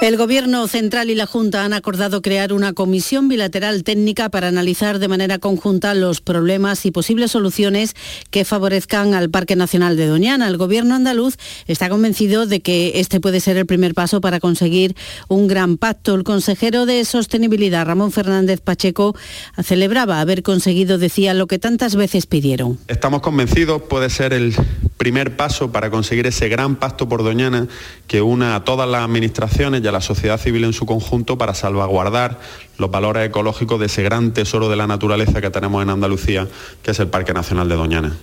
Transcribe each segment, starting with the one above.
El Gobierno Central y la Junta han acordado crear una comisión bilateral técnica para analizar de manera conjunta los problemas y posibles soluciones que favorezcan al Parque Nacional de Doñana. El Gobierno andaluz está convencido de que este puede ser el primer paso para conseguir un gran pacto. El consejero de Sostenibilidad, Ramón Fernández Pacheco, celebraba haber conseguido, decía, lo que tantas veces pidieron. Estamos convencidos, puede ser el primer paso para conseguir ese gran pacto por Doñana que una a todas las administraciones la sociedad civil en su conjunto para salvaguardar los valores ecológicos de ese gran tesoro de la naturaleza que tenemos en Andalucía, que es el Parque Nacional de Doñana.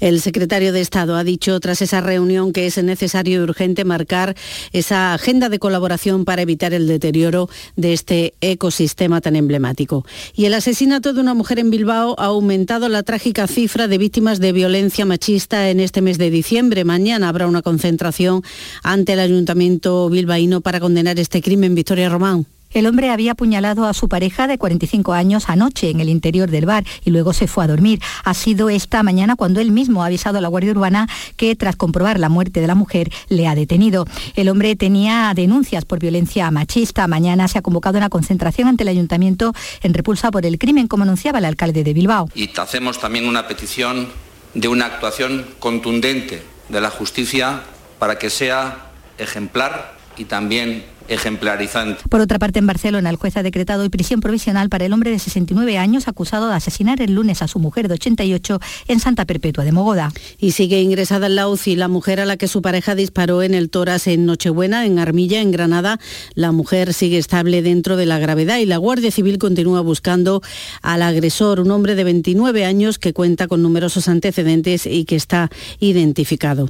El secretario de Estado ha dicho tras esa reunión que es necesario y urgente marcar esa agenda de colaboración para evitar el deterioro de este ecosistema tan emblemático. Y el asesinato de una mujer en Bilbao ha aumentado la trágica cifra de víctimas de violencia machista en este mes de diciembre. Mañana habrá una concentración ante el Ayuntamiento bilbaíno para condenar este crimen. Victoria Román. El hombre había apuñalado a su pareja de 45 años anoche en el interior del bar y luego se fue a dormir. Ha sido esta mañana cuando él mismo ha avisado a la Guardia Urbana que tras comprobar la muerte de la mujer le ha detenido. El hombre tenía denuncias por violencia machista. Mañana se ha convocado una concentración ante el ayuntamiento en repulsa por el crimen, como anunciaba el alcalde de Bilbao. Y hacemos también una petición de una actuación contundente de la justicia para que sea ejemplar y también ejemplarizante. Por otra parte, en Barcelona, el juez ha decretado hoy prisión provisional para el hombre de 69 años acusado de asesinar el lunes a su mujer de 88 en Santa Perpetua de Mogoda. Y sigue ingresada en la UCI la mujer a la que su pareja disparó en el Toras en Nochebuena, en Armilla, en Granada. La mujer sigue estable dentro de la gravedad y la Guardia Civil continúa buscando al agresor, un hombre de 29 años que cuenta con numerosos antecedentes y que está identificado.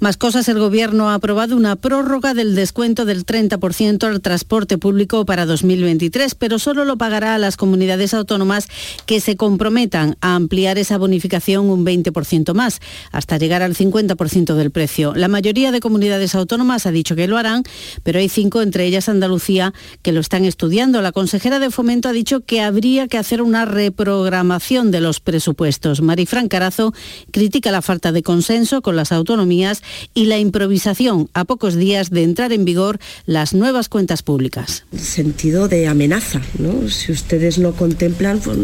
Más cosas, el Gobierno ha aprobado una prórroga del descuento del 30% al transporte público para 2023, pero solo lo pagará a las comunidades autónomas que se comprometan a ampliar esa bonificación un 20% más, hasta llegar al 50% del precio. La mayoría de comunidades autónomas ha dicho que lo harán, pero hay cinco, entre ellas Andalucía, que lo están estudiando. La consejera de Fomento ha dicho que habría que hacer una reprogramación de los presupuestos. Marifran Carazo critica la falta de consenso con las autonomías y la improvisación a pocos días de entrar en vigor las nuevas nuevas cuentas públicas. Sentido de amenaza, ¿no? Si ustedes no contemplan, pues,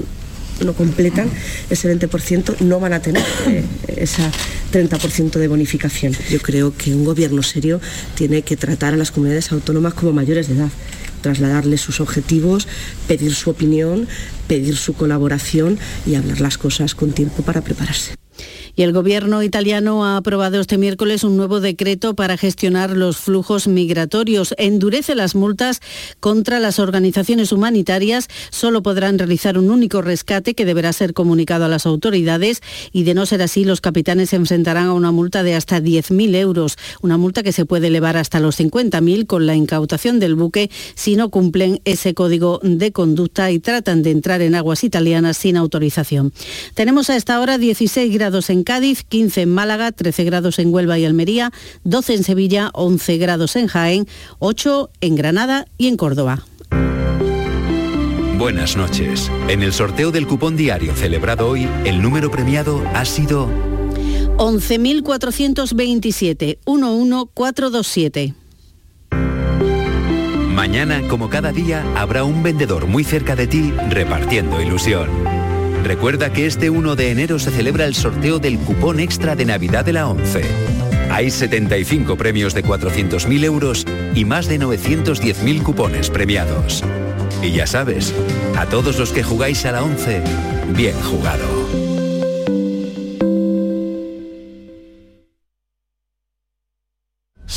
no completan ese 20%, no van a tener eh, esa 30% de bonificación. Yo creo que un gobierno serio tiene que tratar a las comunidades autónomas como mayores de edad trasladarles sus objetivos, pedir su opinión, pedir su colaboración y hablar las cosas con tiempo para prepararse. Y el gobierno italiano ha aprobado este miércoles un nuevo decreto para gestionar los flujos migratorios. Endurece las multas contra las organizaciones humanitarias. Solo podrán realizar un único rescate que deberá ser comunicado a las autoridades y de no ser así los capitanes se enfrentarán a una multa de hasta 10.000 euros, una multa que se puede elevar hasta los 50.000 con la incautación del buque si no cumplen ese código de conducta y tratan de entrar en aguas italianas sin autorización. Tenemos a esta hora 16 grados en en Cádiz, 15 en Málaga, 13 grados en Huelva y Almería, 12 en Sevilla, 11 grados en Jaén, 8 en Granada y en Córdoba. Buenas noches. En el sorteo del cupón diario celebrado hoy, el número premiado ha sido 11.427, 11427. Mañana, como cada día, habrá un vendedor muy cerca de ti repartiendo ilusión. Recuerda que este 1 de enero se celebra el sorteo del cupón extra de Navidad de la 11. Hay 75 premios de 400.000 euros y más de 910.000 cupones premiados. Y ya sabes, a todos los que jugáis a la 11, bien jugado.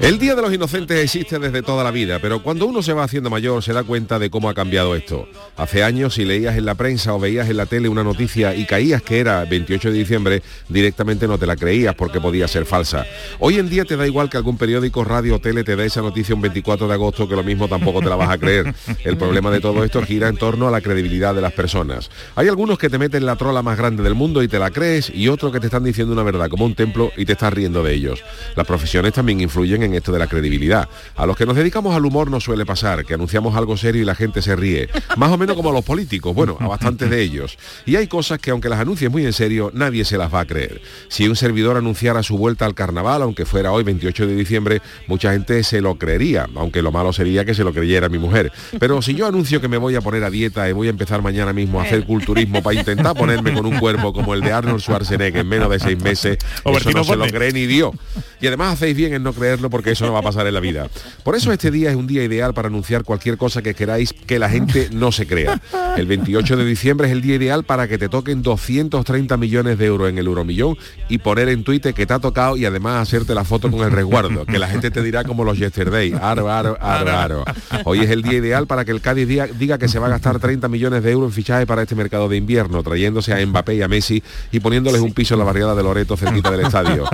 El Día de los Inocentes existe desde toda la vida, pero cuando uno se va haciendo mayor se da cuenta de cómo ha cambiado esto. Hace años, si leías en la prensa o veías en la tele una noticia y caías que era 28 de diciembre, directamente no te la creías porque podía ser falsa. Hoy en día te da igual que algún periódico, radio o tele te dé esa noticia un 24 de agosto que lo mismo tampoco te la vas a creer. El problema de todo esto gira en torno a la credibilidad de las personas. Hay algunos que te meten la trola más grande del mundo y te la crees y otros que te están diciendo una verdad como un templo y te estás riendo de ellos. Las profesiones también influyen en esto de la credibilidad. A los que nos dedicamos al humor nos suele pasar, que anunciamos algo serio y la gente se ríe. Más o menos como a los políticos, bueno, a bastantes de ellos. Y hay cosas que aunque las anuncies muy en serio, nadie se las va a creer. Si un servidor anunciara su vuelta al carnaval, aunque fuera hoy 28 de diciembre, mucha gente se lo creería, aunque lo malo sería que se lo creyera mi mujer. Pero si yo anuncio que me voy a poner a dieta y voy a empezar mañana mismo a hacer culturismo para intentar ponerme con un cuerpo como el de Arnold Schwarzenegger en menos de seis meses, eso no se lo cree ni Dios. Y además hacéis bien en no creerlo porque eso no va a pasar en la vida. Por eso este día es un día ideal para anunciar cualquier cosa que queráis que la gente no se crea. El 28 de diciembre es el día ideal para que te toquen 230 millones de euros en el Euromillón y poner en Twitter que te ha tocado y además hacerte la foto con el resguardo, que la gente te dirá como los yesterday, aro, aro. Hoy es el día ideal para que el Cádiz diga que se va a gastar 30 millones de euros en fichaje para este mercado de invierno, trayéndose a Mbappé y a Messi y poniéndoles un piso en la barriada de Loreto cerquita del estadio.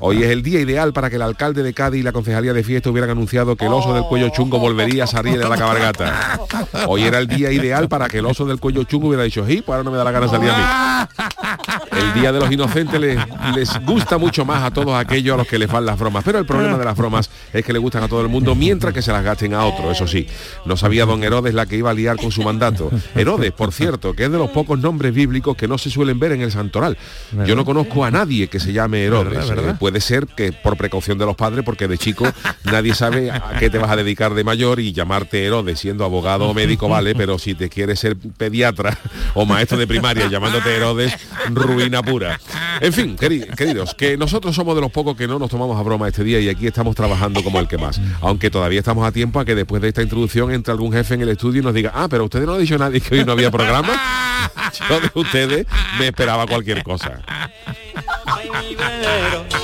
Hoy es el día ideal para que el alcalde de Cádiz y la concejalía de fiesta hubieran anunciado que el oso del cuello chungo volvería a salir de la cabalgata. Hoy era el día ideal para que el oso del cuello chungo hubiera dicho, sí, pues ahora no me da la gana salir a mí. El día de los inocentes les, les gusta mucho más a todos aquellos a los que les van las bromas. Pero el problema de las bromas es que le gustan a todo el mundo mientras que se las gasten a otro, eso sí. No sabía don Herodes la que iba a liar con su mandato. Herodes, por cierto, que es de los pocos nombres bíblicos que no se suelen ver en el santoral. Yo no conozco a nadie que se llame Herodes. Eh, puede ser que por precaución de los padres, porque de chico nadie sabe a qué te vas a dedicar de mayor y llamarte Herodes siendo abogado o médico, vale, pero si te quieres ser pediatra o maestro de primaria llamándote Herodes, ruina pura. En fin, queri- queridos, que nosotros somos de los pocos que no nos tomamos a broma este día y aquí estamos trabajando como el que más. Aunque todavía estamos a tiempo a que después de esta introducción entre algún jefe en el estudio y nos diga, ah, pero ustedes no han dicho nadie que hoy no había programa. Yo de ustedes me esperaba cualquier cosa.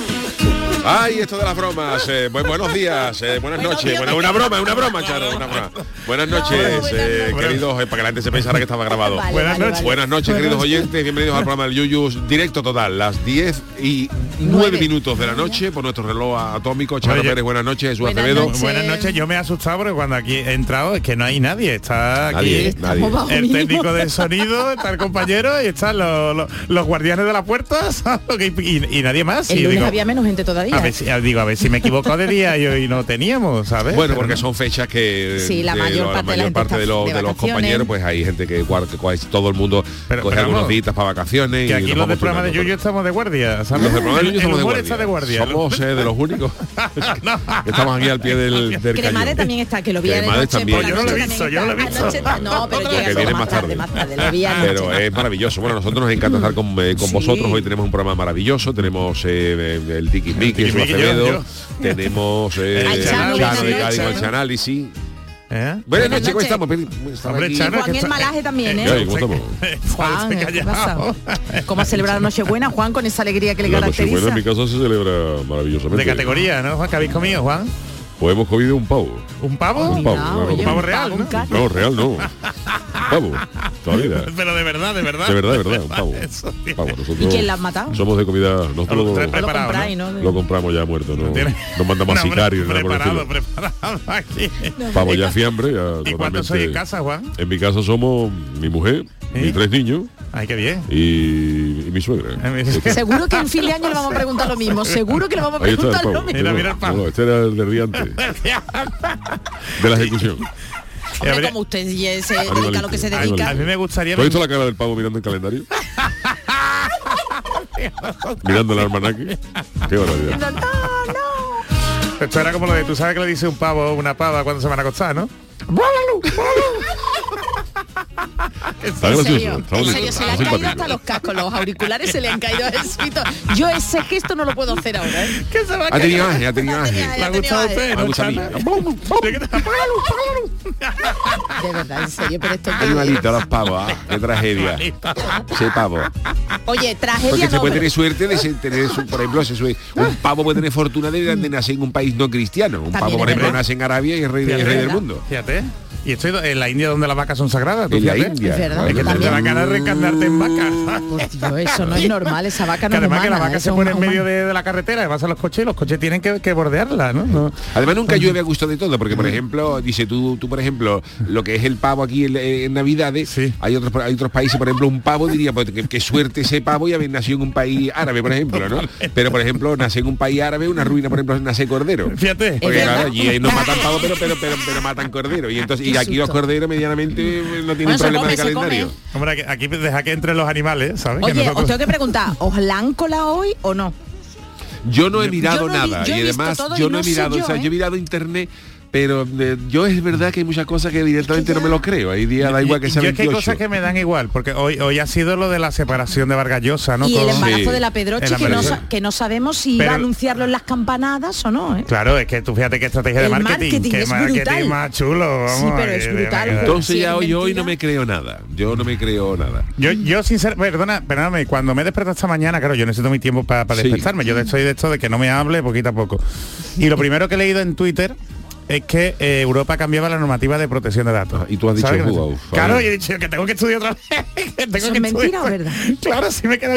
Ay, esto de las bromas. eh, bu- buenos días, eh, buenas noches. Bueno, una broma, una broma, Charo, una broma. Buenas noches, eh, queridos, eh, para que la gente se pensara que estaba grabado. Vale, Buenas vale, noches. vale. Buenas noches, queridos oyentes. Bienvenidos al programa del Yuyus, directo total, las 10 y 9 minutos de la noche por nuestro reloj atómico. Charo Oye. Pérez, buenas noches. Jesús Acevedo. Buenas noches, yo me he asustado porque cuando aquí he entrado es que no hay nadie, está aquí Nadie, nadie. el técnico de sonido, está el compañero y están los, los- los guardianes de la puerta ¿sabes? y, y nadie más. El y lunes digo, había menos gente todavía. A ver si, digo, a ver si me equivoco de día y hoy no teníamos, ¿sabes? Bueno, Pero porque son fechas que Sí, la mayor lo- parte de la mayor gente parte de, está los- de de los vacaciones. compañeros, pues hay gente que, guarda- que todo el mundo coge pero algunos vamos, días para vacaciones. que y aquí los del programa de. Yuyu estamos de guardia, ¿sabes? Los del programa de el somos de guardia. está de guardia. Somos eh, de los únicos estamos aquí al pie del, del Cremades también está, que lo vi Cremades noche. también. Yo no lo he noche visto, también yo no lo he está. visto. Anoche- No, pero llega que viene más tarde. Pero es maravilloso. Bueno, nosotros nos encanta estar con, eh, vosotros. Hoy tenemos un programa maravilloso. Tenemos eh, el Tiki Miki, Pienso Acevedo, tenemos eh, Chano de Cádiz con el análisis. ¿Eh? Buenas noches, ¿cómo estamos? Hombre, Chano, Juan el malaje también, ¿eh? Ay, ¿cómo Juan, ¿qué pasa? ¿Cómo ha celebrado Nochebuena, Juan, con esa alegría que le caracteriza? Nochebuena en mi casa se celebra maravillosamente. De categoría, ¿no, Juan? ¿Qué habéis comido, Juan? Pues hemos comido un pavo. ¿Un pavo? Un pavo, no, oye, un pavo real, ¿no? ¿no? No, real no. Un pavo. Toda vida. Pero de verdad, de verdad. De verdad, de verdad, un pavo. Eso, pavo. Nosotros ¿Y quién la ha matado? Somos de comida. Nosotros lo, lo, compráis, ¿no? lo, compramos ya muerto, ¿no? Nos mandamos a sicarios. Preparado, preparado aquí. Pavo ya fiambre. Ya ¿Y cuántos sois en casa, Juan? En mi casa somos mi mujer, ¿Eh? mis tres niños Ay, qué bien. Y, y mi suegra. Ah, seguro que en fin de año le vamos a preguntar lo mismo. Seguro que le vamos a preguntar lo mismo. Mira, mira el pavo. Este era el de Riante. de la ejecución. Como usted se, se dedica a lo que se dedica. A mí me gustaría... Has visto la cara del pavo mirando el calendario? mirando el almanaque. Qué barbaridad. Esto era como lo de, tú sabes que le dice un pavo, una pava cuando se van a acostar, ¿no? Está serio? serio? Se le han caído hasta los cascos, los auriculares se le han caído al escrito. Yo ese gesto no lo puedo hacer ahora. ¿eh? ¿Qué se va a ha tenido ángel, ha tenido ángel. Le ha gustado el pelo. De verdad, en serio, pero esto... Animalito, los pavos, ¿ah? qué tragedia. Sí, pavo. Oye, tragedia Porque se puede tener suerte de tener, por ejemplo, un ah. pavo puede tener fortuna de, nacer en un país no cristiano. Un pavo, por ejemplo, nace en Arabia y es rey, del mundo. Fíjate. Y estoy en la India donde las vacas son sagradas. ¿tú la India. Es, verdad, que te la cara de reencarnarte en vaca. Pues, eso no es normal, esa vaca no que además que la vaca se pone en medio de, la carretera, y vas a los coches y los coches tienen que, que bordearla, ¿no? Además nunca pues, llueve a gusto de todo, porque por mm. ejemplo, dice tú, tú por ejemplo, lo que es el pavo aquí en, en Navidades, hay otros hay otros países, por ejemplo, un pavo diría, pues qué suerte ese pavo y haber nacido en un país árabe, por ejemplo, ¿no? Pero por ejemplo, nace en un país árabe, una ruina, por ejemplo, nace cordero. Fíjate. Porque claro, allí no matan pavo, pero, pero, pero, pero matan cordero. Y entonces, y aquí los corderos medianamente mm. pues, no tienen bueno, problema de calendario. Hombre, aquí deja que entren los animales, ¿sabes? Oye, os tengo que preguntar, ¿os la han colado hoy o no? Yo no he mirado nada y además yo no, he mirado, o sea, yo he ¿eh? mirado internet pero eh, yo es verdad que hay muchas cosas que directamente no me lo creo. Hay días da igual que sea yo que hay cosas que me dan igual, porque hoy, hoy ha sido lo de la separación de Vargallosa, ¿no? Y el embarazo de la Pedroche, que no, sabemos si va a anunciarlo en las campanadas o no. ¿eh? Claro, es que tú fíjate qué estrategia de marketing, marketing marketing más chulo. Sí, pero eh, es brutal. Entonces ya hoy, hoy no me creo nada. Yo no me creo nada. Yo, yo sinceramente, perdona, perdóname, cuando me desperto esta mañana, claro, yo necesito mi tiempo para despertarme. Yo estoy de esto de que no me hable poquito a poco. Y lo primero que he leído en Twitter es que eh, Europa cambiaba la normativa de protección de datos. Ah, y tú has dicho, Google, claro, yo he dicho que tengo que estudiar otra vez. es mentira verdad? Claro, sí me queda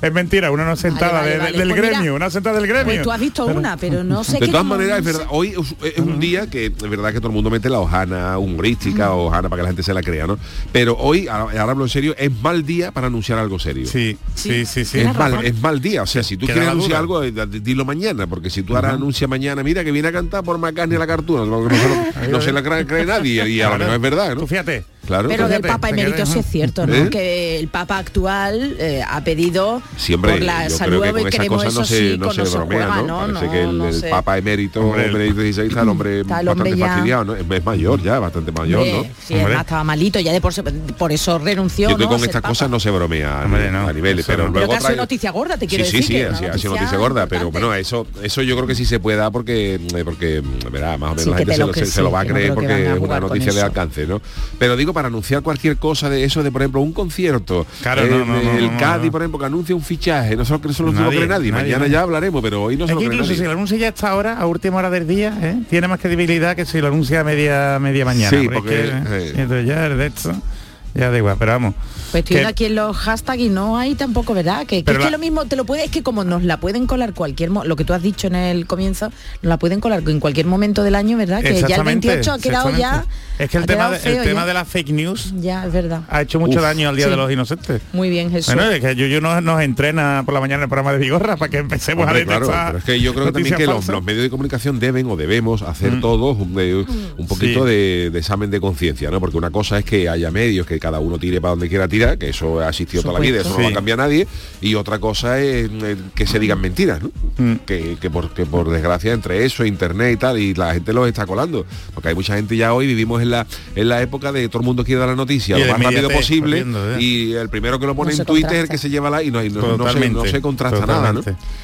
Es mentira, una no sentada del pues gremio, una sentada del gremio. Pues tú has visto una, pero no sé De todas maneras, es verdad, hoy es un día que es verdad que todo el mundo mete la hojana humorística, o hojana para que la gente se la crea, ¿no? Pero hoy, ahora, hablo en serio, es mal día para anunciar algo serio. Sí, sí, sí, sí. Es, mal, es mal día, o sea, si tú quieres anunciar algo, eh, dilo mañana, porque si tú ahora anuncias mañana, mira que viene a cantar por McCartney la cartuna, no, se, la cree nadie y a lo mejor es verdad, ¿no? Fíjate, Claro, pero del Papa Emérito sí es cierto, ¿no? ¿Eh? Que el Papa actual eh, ha pedido Siempre, por la salud Creo que con esas cosas no, se, sí, no se, bromea, juega, ¿no? Parece que el, el Papa Emérito, hombre, Emérito XVI está el hombre está el bastante hombre fastidiado, ¿no? Es mayor ya, bastante mayor, ¿no? Sí, además estaba malito, ya de por, por eso renunció, Yo creo que con estas cosas no se bromea hombre, a niveles, pero luego... Pero que trae... noticia gorda, te quiero decir. Sí, sí, sí, ha sido noticia gorda, pero bueno, eso eso yo creo que sí se puede dar porque, porque verá, más o menos la gente se lo va a creer porque es una noticia de alcance, ¿no? Pero digo para anunciar cualquier cosa de eso, de por ejemplo un concierto. Eh, el Cádiz, por ejemplo, que anuncia un fichaje, no se lo, se lo nadie, cree nadie. Mañana ya hablaremos, pero hoy no se lo incluso si lo anuncia ya hasta ahora, a última hora del día, ¿eh? tiene más credibilidad que si lo anuncia media, media mañana. Sí, porque, porque ¿eh? entonces ya es de esto ya da igual, pero vamos. Pues estoy viendo aquí en los hashtags y no hay tampoco, ¿verdad? Que, es que lo mismo te lo puede, que como nos la pueden colar cualquier, lo que tú has dicho en el comienzo, nos la pueden colar en cualquier momento del año, ¿verdad? Que ya el 28 ha quedado ya. Es que el tema, de, el tema de la fake news ya, es verdad. ha hecho mucho daño al Día de los Inocentes. Muy bien, Jesús. Bueno, es que yo, yo nos, nos, entrena por la mañana en el programa de Vigorra para que empecemos a detectar. Claro, pero es que yo creo que también que los, los, medios de comunicación deben o debemos hacer mm. todos un, eh, mm. poquito de, de, examen de conciencia, ¿no? Porque una cosa es que haya medios que cada uno tire para donde quiera tirar, que eso ha asistido toda la vida, eso no va a cambiar nadie, y otra cosa es eh, que se digan mentiras. Que, que, por, que por desgracia entre eso, internet y tal, y la gente los está colando, porque hay mucha gente ya hoy, vivimos en la, en la época de todo el mundo quiere dar la noticia lo más rápido posible, y el primero que lo pone en Twitter es el que se lleva la... y no, y no, no se, contrasta nada, ¿no?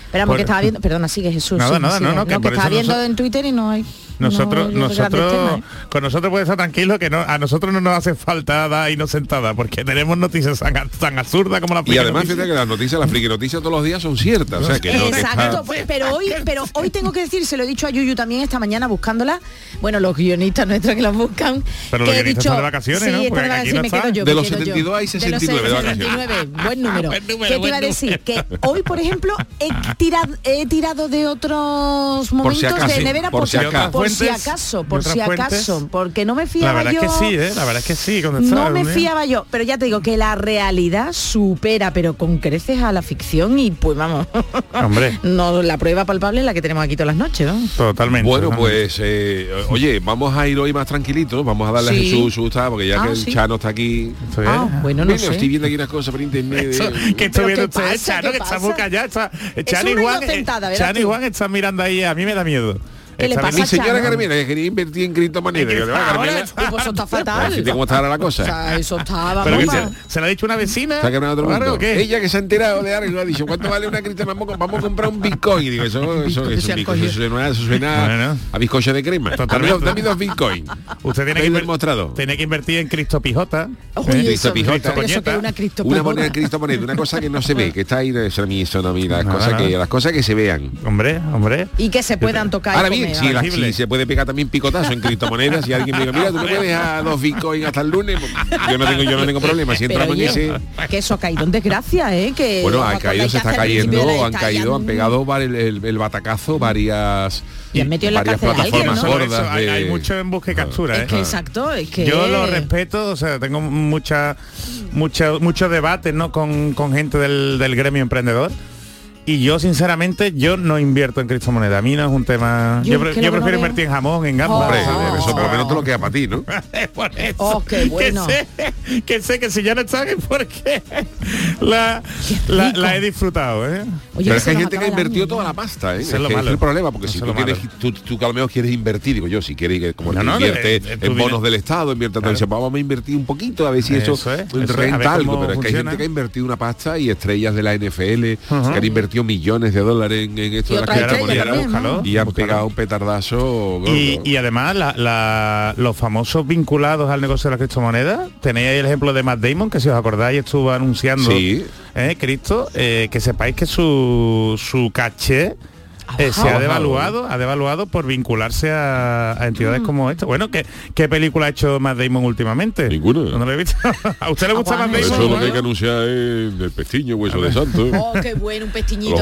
Esperamos, por... que estaba viendo, perdona, sigue Jesús. Nada, no, no, no, que estaba viendo nosotros... en Twitter y no hay... Nosotros, nosotros, ¿eh? con nosotros puede estar tranquilo que no, a nosotros no nos hace falta dar inocentada, porque tenemos noticias tan, tan absurdas como la Y además fíjate que las noticias, las friki todos los días son ciertas. O sea, que Exacto, pues, pero hoy, pero hoy tengo que decir, se lo he dicho a Yuyu también esta mañana buscándola. Bueno, los guionistas nuestros que las buscan. Pero que he dicho, están de vacaciones, sí, ¿no? De yo, de los 72 hay 69 buen número. Ah, ¿Qué te iba a decir? Que hoy, por ejemplo, he tirado de otros momentos de nevera por, si, acaso, por si acaso, porque no me fiaba la verdad yo. Es ¿eh? que sí. La verdad es que sí, No me fiaba yo, pero ya te digo que la realidad supera, pero con creces a la ficción y pues vamos. Hombre. no, la prueba palpable es la que tenemos aquí todas las noches, ¿no? Totalmente. Bueno, pues eh, oye, vamos a ir hoy más tranquilitos, vamos a darle sí. a Jesús su porque ya ah, que el. Chano está aquí. Ah, bueno, no sé. estoy viendo aquí unas cosas por internet. Que estoy viendo usted, Chano, que está muy callado. Chano, Juan, y eh, Juan, están mirando ahí, a mí me da miedo. ¿Qué le pasa mi señora Carmina, que quería invertir en criptomonedas. Yo le va, ah, Eso está fatal. ¿Cómo está ahora la cosa? O sea, eso está, Pero se, se, lo ha dicho una vecina. Otro qué? Ella que se ha enterado de algo ha dicho, ¿cuánto vale una criptomoneda? Vamos, vamos, a comprar un Bitcoin. Digo, eso, eso, eso, eso, eso suena, eso suena bueno. a bizcocho de crema. Totalmente. Dame dos Bitcoin. Usted tiene que, demostrado. tiene que invertir en criptopijota. Criptopijota. Una, una moneda criptomoneda, una cosa que no se ve, que está ahí, eso no, las cosas que las cosas que se vean. Hombre, hombre. Y que se puedan tocar. Ahora bien, sí, se puede pegar también picotazo en criptomonedas. y alguien me dice, mira, tú me puedes a dos bitcoins hasta el lunes, yo no tengo, yo no tengo problema. Si entramos en ese. Que eso ha caído en desgracia, ¿eh? Que bueno, ha caído, se está cayendo, han caído, han pegado el, batacazo varias. Y han metido en la plataformas alguien, hay, mucho en busca y captura, es ¿eh? que exacto, es que... Yo lo respeto, o sea, tengo mucha, mucha, mucho debate, ¿no? Con, con gente del, del gremio emprendedor y yo sinceramente yo no invierto en criptomonedas. A mí no es un tema. Yo, yo, yo prefiero no invertir en jamón, en gambas. Oh, Hombre, oh, eso por lo menos te lo queda para ti, ¿no? por eso. Oh, qué bueno. que, sé, que, sé, que si ya no sabes por qué la, la, he disfrutado, ¿eh? Pero es que hay gente que ha invertido toda la pasta, ¿eh? Es, el problema, porque si tú, quieres, tú, tú, que al menos quieres invertir, digo yo, si quieres que como no, no, invierte en bonos del Estado, invierte claro. entonces vamos a invertir un poquito, a ver si eso, eso, es, eso renta algo. Pero es que hay gente que ha invertido una pasta y estrellas de la NFL, que han invertido millones de dólares en, esto y de las criptomonedas y han pegado un petardazo. Y, además los famosos vinculados al negocio de las criptomonedas, tenéis el ejemplo de Matt Damon, que si os acordáis estuvo anunciando eh, Cristo, eh, que sepáis que su, su caché eh, ah, se ha devaluado, ha devaluado por vincularse a, entidades mm. como esta. Bueno, ¿qué, ¿qué, película ha hecho Matt Damon últimamente? Ninguna. ¿A usted le gusta Aguante. Matt Damon? Eso lo que hay que anunciar es del pestiño, hueso de santo. Oh, qué bueno, un pestiñito.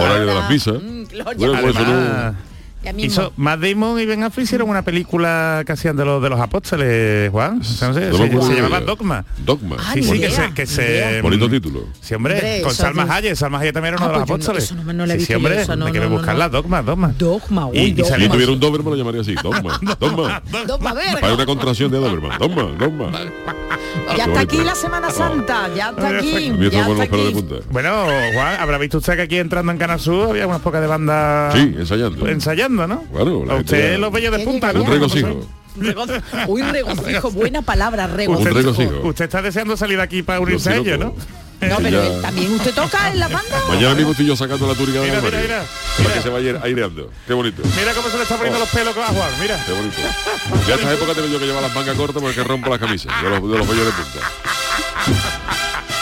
Hizo, Matt Damon y Ben Affleck hicieron una película que hacían de los, de los apóstoles, Juan. O sea, no sé, se, se, se, llamaba Dogma. Dogma. Ah, sí, sí, idea, que se... Que se mm, Bonito título. Sí, hombre, hombre con Salma Hayek. Hayek. Salma Hayek también era uno ah, de los pues apóstoles. No, no, sí, sí, hombre, eso, no, hay que buscarla, Dogma, Dogma. Dogma, uy, y, dogma. y Si tuviera un Doberman lo llamaría así, Dogma, Dogma. Dogma, Hay una contracción de Doberman, Dogma, Dogma. Ya está aquí la Semana Santa, ya está aquí. Bueno, Juan, habrá visto usted que aquí entrando en Canasú había unas pocas de bandas... Sí, ensayando. Ensayando. ¿no? Claro, usted los veía de punta, ¿no? Un regocijo. Uy, regocijo, buena palabra, regocijo. Usted, está deseando salir de aquí para unirse a ¿no? No, pero eh, también usted toca en la banda. Mañana mismo estoy yo sacando la túnica de la mira, mira, Para que se vaya aireando. Qué bonito. Mira cómo se le está poniendo oh. los pelos a Juan, mira. Qué bonito. Ya a estas épocas tengo yo que llevar las mangas cortas porque rompo las camisas. Yo los, yo los de punta.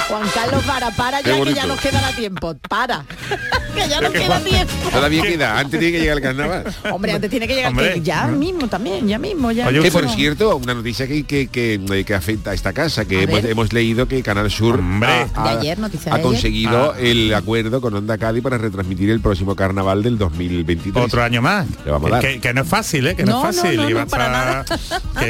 Juan Carlos, para, para ya que ya nos quedará tiempo. Para. que ya nos queda tiempo. Todavía queda, antes tiene que llegar el carnaval. Hombre, antes tiene que llegar ya mm. mismo también, ya mismo, ya. Oye, que por cierto, una noticia que, que, que, eh, que afecta a esta casa, que hemos, leído que Canal Sur Hombre. ha, ayer, noticia ha conseguido ah. el acuerdo con Onda Cádiz para retransmitir el próximo carnaval del 2023. Otro año más. Le vamos a dar. Que, no es fácil, ¿eh? Que no, es fácil. No, no, y, para nada.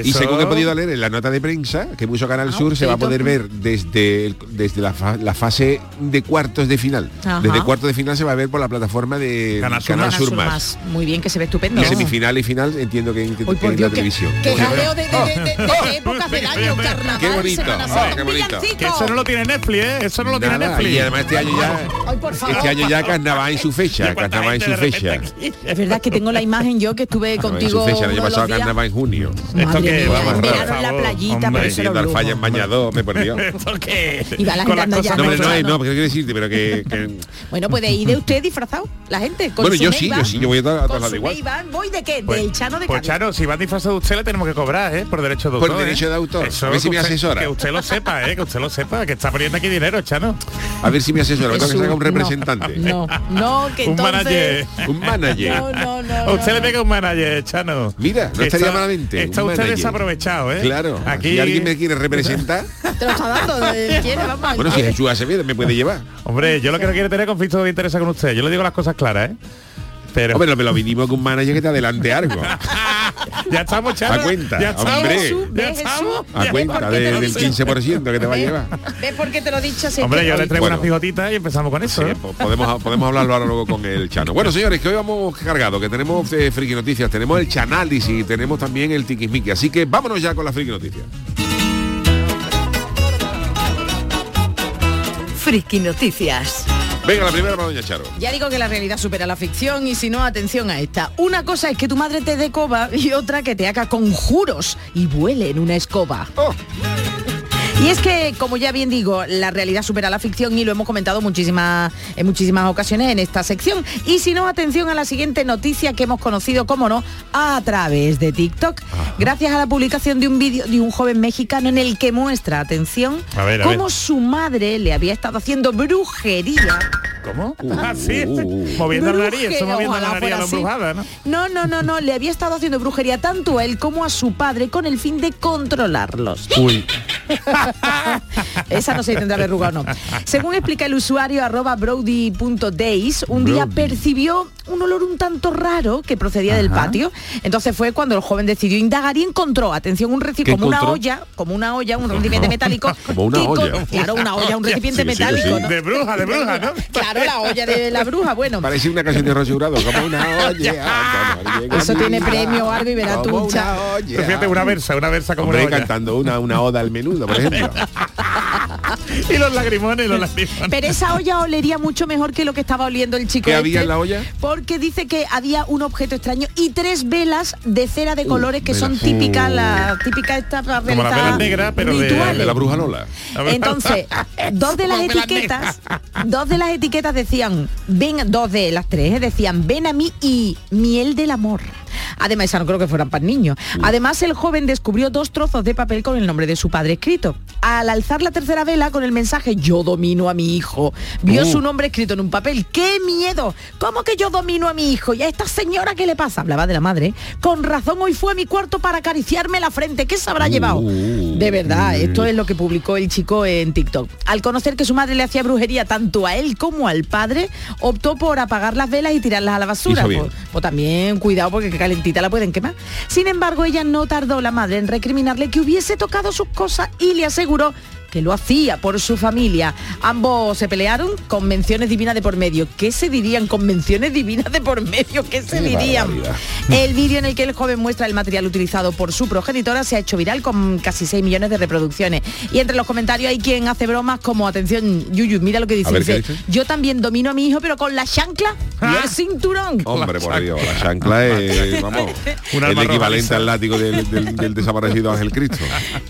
y según he podido leer en la nota de prensa, que puso Canal ah, Sur, se va a poder ver desde el desde la, fa la fase de cuartos de final. Ajá. Desde cuartos de final se va a ver por la plataforma de Canal, Canal Sur, Sur más. Muy bien, que se ve estupendo. Y semifinal y final entiendo que, que, Hoy, en la que, televisión. Que jaleo de, de, de, oh. de, épocas del año, carnaval. Qué bonito, oh, qué bonito. Que eso no lo tiene Netflix, ¿eh? Eso no lo Nada, tiene Netflix. Y además este año ya, Ay, por favor. este año ya carnaval en su fecha, carnaval en su fecha. Es verdad que tengo la imagen yo que estuve contigo. En su fecha, el año pasado carnaval en junio. Esto que la playita, por me perdió. ¿Esto qué? No. no, porque quiero decirte, pero que, que- Bueno, puede ir de usted disfrazado? La gente. Con Bueno, su yo sí, yo sí, yo voy a estar de igual. Ray-Ban. ¿Voy de qué? Pues- Del Chano de Pues Cádiz. Chano, si va disfrazado de usted le tenemos que cobrar, ¿eh? Por derecho de Por autor. derecho ¿eh? de autor. Eso A ver si me asesora. Que usted lo sepa, ¿eh? Que usted lo sepa, que está poniendo aquí dinero, Chano. A ver si me asesora, me tengo que sacar un no. representante. No, no, que Un manager. Un manager. No, no, no. A usted no. le pega un manager, Chano. Mira, no estaría está- malamente. Está usted desaprovechado, ¿eh? Claro. Aquí alguien me quiere representar, Te lo está dando. ¿de ¿Quién? Vamos, bueno, si Jesús Acevedo me puede llevar. Hombre, yo lo que no quiero tener conflicto de interés con usted. Yo le digo las cosas claras, ¿eh? Pero Hombre, lo, lo vinimos con un manager que te adelante algo. ya estamos. A cuenta, ya estamos, hombre. Jesús, ya ve, estamos. Jesús. A ¿Ves cuenta de- del dice? 15% que te va a llevar. ¿Ves por qué te lo he dicho? Si Hombre, yo le traigo Bueno. una fijotita y empezamos con eso. Sí, ¿eh? po- podemos, podemos hablarlo ahora luego con el Chano. Bueno, señores, que hoy vamos cargado, que tenemos eh, friki noticias, tenemos el chanálisis y tenemos también el tiquismiqui. Así que vámonos ya con las friki noticias. Friki Noticias. Venga, la primera para Doña Charo. Ya digo que la realidad supera la ficción y si no, atención a esta. Una cosa es que tu madre te dé coba y otra que te haga conjuros y vuele en una escoba. Oh. Y es que, como ya bien digo, la realidad supera la ficción y lo hemos comentado muchísimas, en muchísimas ocasiones en esta sección. Y si no, atención a la siguiente noticia que hemos conocido, como no, a través de TikTok. Gracias a la publicación de un vídeo de un joven mexicano en el que muestra, atención, A ver, a cómo ver. su madre le había estado haciendo brujería. ¿Cómo? Uh, ah, sí. uh, uh. Moviendo la nariz, eso moviendo la nariz a la embrujada, ¿no? No, no, no, no, le había estado haciendo brujería tanto a él como a su padre con el fin de controlarlos. Uy. Esa no se tendrá verruga o no. Según explica el usuario arroba brody.days, un día percibió un olor un tanto raro que procedía del patio. Entonces fue cuando el joven decidió indagar y encontró, atención, un ¿Qué recipiente, como una olla, como una olla, un recipiente metálico. Como una con- olla. Claro, una olla, un recipiente Sí, sí, sí, metálico, sí. ¿no? De bruja, de bruja, ¿no? Claro, la olla de la bruja, bueno. Parece una canción de Jurado, como una olla. Eso tiene premio o algo y verá. Pero fíjate, una versa, una versa como Hombre, una olla. cantando una, una oda al menudo, por ejemplo. Y los lagrimones, los lagrimones. Pero esa olla olería mucho mejor que lo que estaba oliendo el chico. ¿Qué este, había en la olla? Porque dice que había un objeto extraño y tres velas de cera de colores que son típicas, la típica esta para Como negras, pero de- la bruja Lola. Entonces, dos de las etiquetas, dos de las etiquetas decían, ven, dos de las tres, eh, decían, ven a mí y miel del amor. Además, esa no creo que fueran para niños. Además, el joven descubrió dos trozos de papel con el nombre de su padre escrito. Al alzar la tercera vela con el mensaje Yo domino a mi hijo, vio Uh. su nombre escrito en un papel. ¡Qué miedo! ¿Cómo que yo domino a mi hijo? ¿Y a esta señora qué le pasa? Hablaba de la madre. Con razón hoy fue a mi cuarto para acariciarme la frente. ¿Qué se habrá llevado? Uh. De verdad, esto es lo que publicó el chico en TikTok. Al conocer que su madre le hacía brujería tanto a él como al padre, optó por apagar las velas y tirarlas a la basura. Pues, pues también cuidado porque que calentita la pueden quemar. Sin embargo, ella no tardó la madre en recriminarle que hubiese tocado sus cosas y le aseguró que lo hacía por su familia. Ambos se pelearon con menciones divinas de por medio. ¿Qué se dirían con menciones divinas de por medio? ¿Qué se Qué dirían? barbaridad. El vídeo en el que el joven muestra el material utilizado por su progenitora se ha hecho viral con casi 6 millones de reproducciones. Y entre los comentarios hay quien hace bromas como, atención, Yuyu, mira lo que dice. A ver, ¿qué dice, dice? yo también domino a mi hijo, pero con la chancla y el cinturón. Hombre, por Dios, la chancla es, vamos, Un el equivalente al látigo del, del- del desaparecido Ángel Cristo.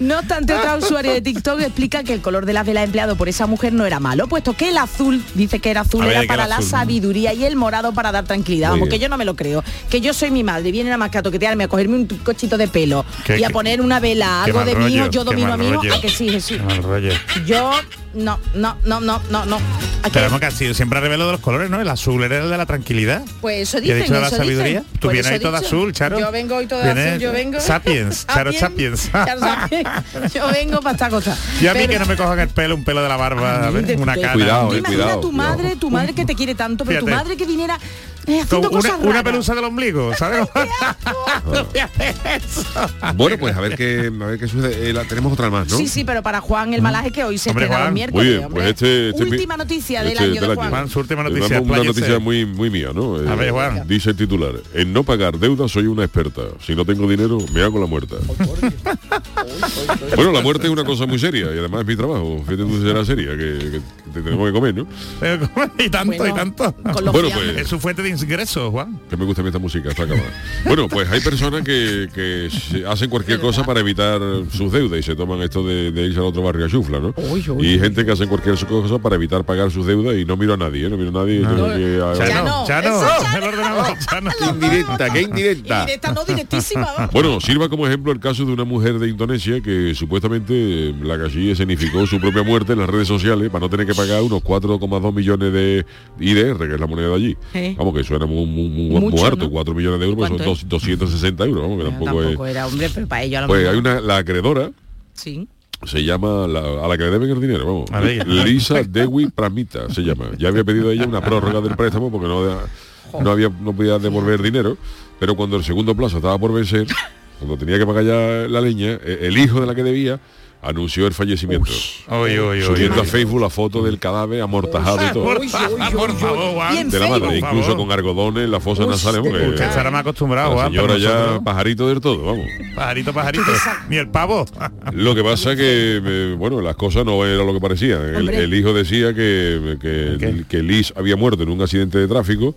No obstante, otra usuaria de TikTok explica que el color de las velas empleado por esa mujer no era malo, puesto que el azul, dice que era azul, ver, era ¿qué para era la sabiduría y el morado para dar tranquilidad. Muy Vamos, bien. que yo no me lo creo. Que yo soy mi madre, viene nada más que a toquetearme, a cogerme un cochito de pelo y a poner una vela, algo de rollo, yo domino a rollo. a que sí, Jesús. Yo no, no, no, no, no, no. ¿A? Pero hemos que ha sido siempre revelo de los colores, ¿no? El azul era el de la tranquilidad. Pues eso ¿Y ha dicen, dicho de la eso sabiduría? dicen. Tú Por vienes ahí dicho. azul, Charo. Yo vengo hoy Vienes azul, yo vengo. Sapiens, Charo Sapiens. Charo Sapiens. Yo vengo para esta cosa. Y a mí Pero- que no me cojan el pelo, un pelo de la barba, ¿ves? de- una cara. Cuidado, ¿Tú eh, imaginas cuidado, tu cuidado. madre, tu madre que te quiere tanto, pero tu Fíjate. madre que viniera haciendo una, cosas una pelusa del ombligo, ¿sabes? Bueno, pues a ver qué, a ver qué sucede. Eh, la- tenemos otra más, ¿no? Sí, sí, pero para Juan el malaje que hoy se Hombre, los Juan. miércoles. Muy bien, hombre. pues este- este mi- Última noticia del Este año de Juan. Juan, su última Eh, noticia. una expláyese. noticia muy muy mía, ¿no? Eh, A ver, Juan. Dice el titular, en no pagar deuda soy una experta. Si no tengo dinero, me hago la muerta. bueno, la muerte es una cosa muy seria y además es mi trabajo. Fíjate tú será seria, que, que te- tenemos que comer, ¿no? y tanto, y tanto. los Bueno, pues- es su fuente de ingresos, Juan. Que me gusta esta música, está acabada. Bueno, pues hay personas que, que hacen cualquier cosa para evitar sus deudas y se toman esto de, de irse al otro barrio a chufla, ¿no? y gente que hace cualquier cosa para evitar pagar sus deudas y no miro a nadie, ¿eh? no miro a nadie. que- Chano, Chano, Chano. Indirecta, qué indirecta. Directa, no directísima. Bueno, sirva como ejemplo el caso de una mujer de Indonesia que supuestamente la calle escenificó su propia muerte en las redes sociales para no tener que pagar unos 4,2 millones de IDR, que es la moneda de allí. Sí. Vamos, que suena muy, muy, muy- Mucho, ¿no? 4 millones de euros, pues son ¿Cuánto dos- 260 euros, vamos, que tampoco, Tampoco es... era hombre, pero para ello a lo Pues mejor. hay una, la acreedora, Sí. se llama, la- a la que le deben el dinero, vamos. A ver. Lisa Dewi Pramita se llama. Ya había pedido ella una prórroga del préstamo porque no, no había no podía devolver dinero, pero cuando el segundo plazo estaba por vencer, cuando tenía que pagar ya la leña, eh, el hijo de la que debía anunció el fallecimiento. Uy, uy, uy, subiendo uy. a Facebook la foto del cadáver amortajado y todo. Por favor, por favor, Juan. De la madre, incluso con argodones, la fosa nasal, Usted estará más acostumbrado, la señora ya nosotros- pajarito del todo, vamos. Pajarito, pajarito. Ni el pavo. Lo que pasa que, eh, bueno, las cosas no eran lo que parecían. El hijo decía que, que, que Liz había muerto en un accidente de tráfico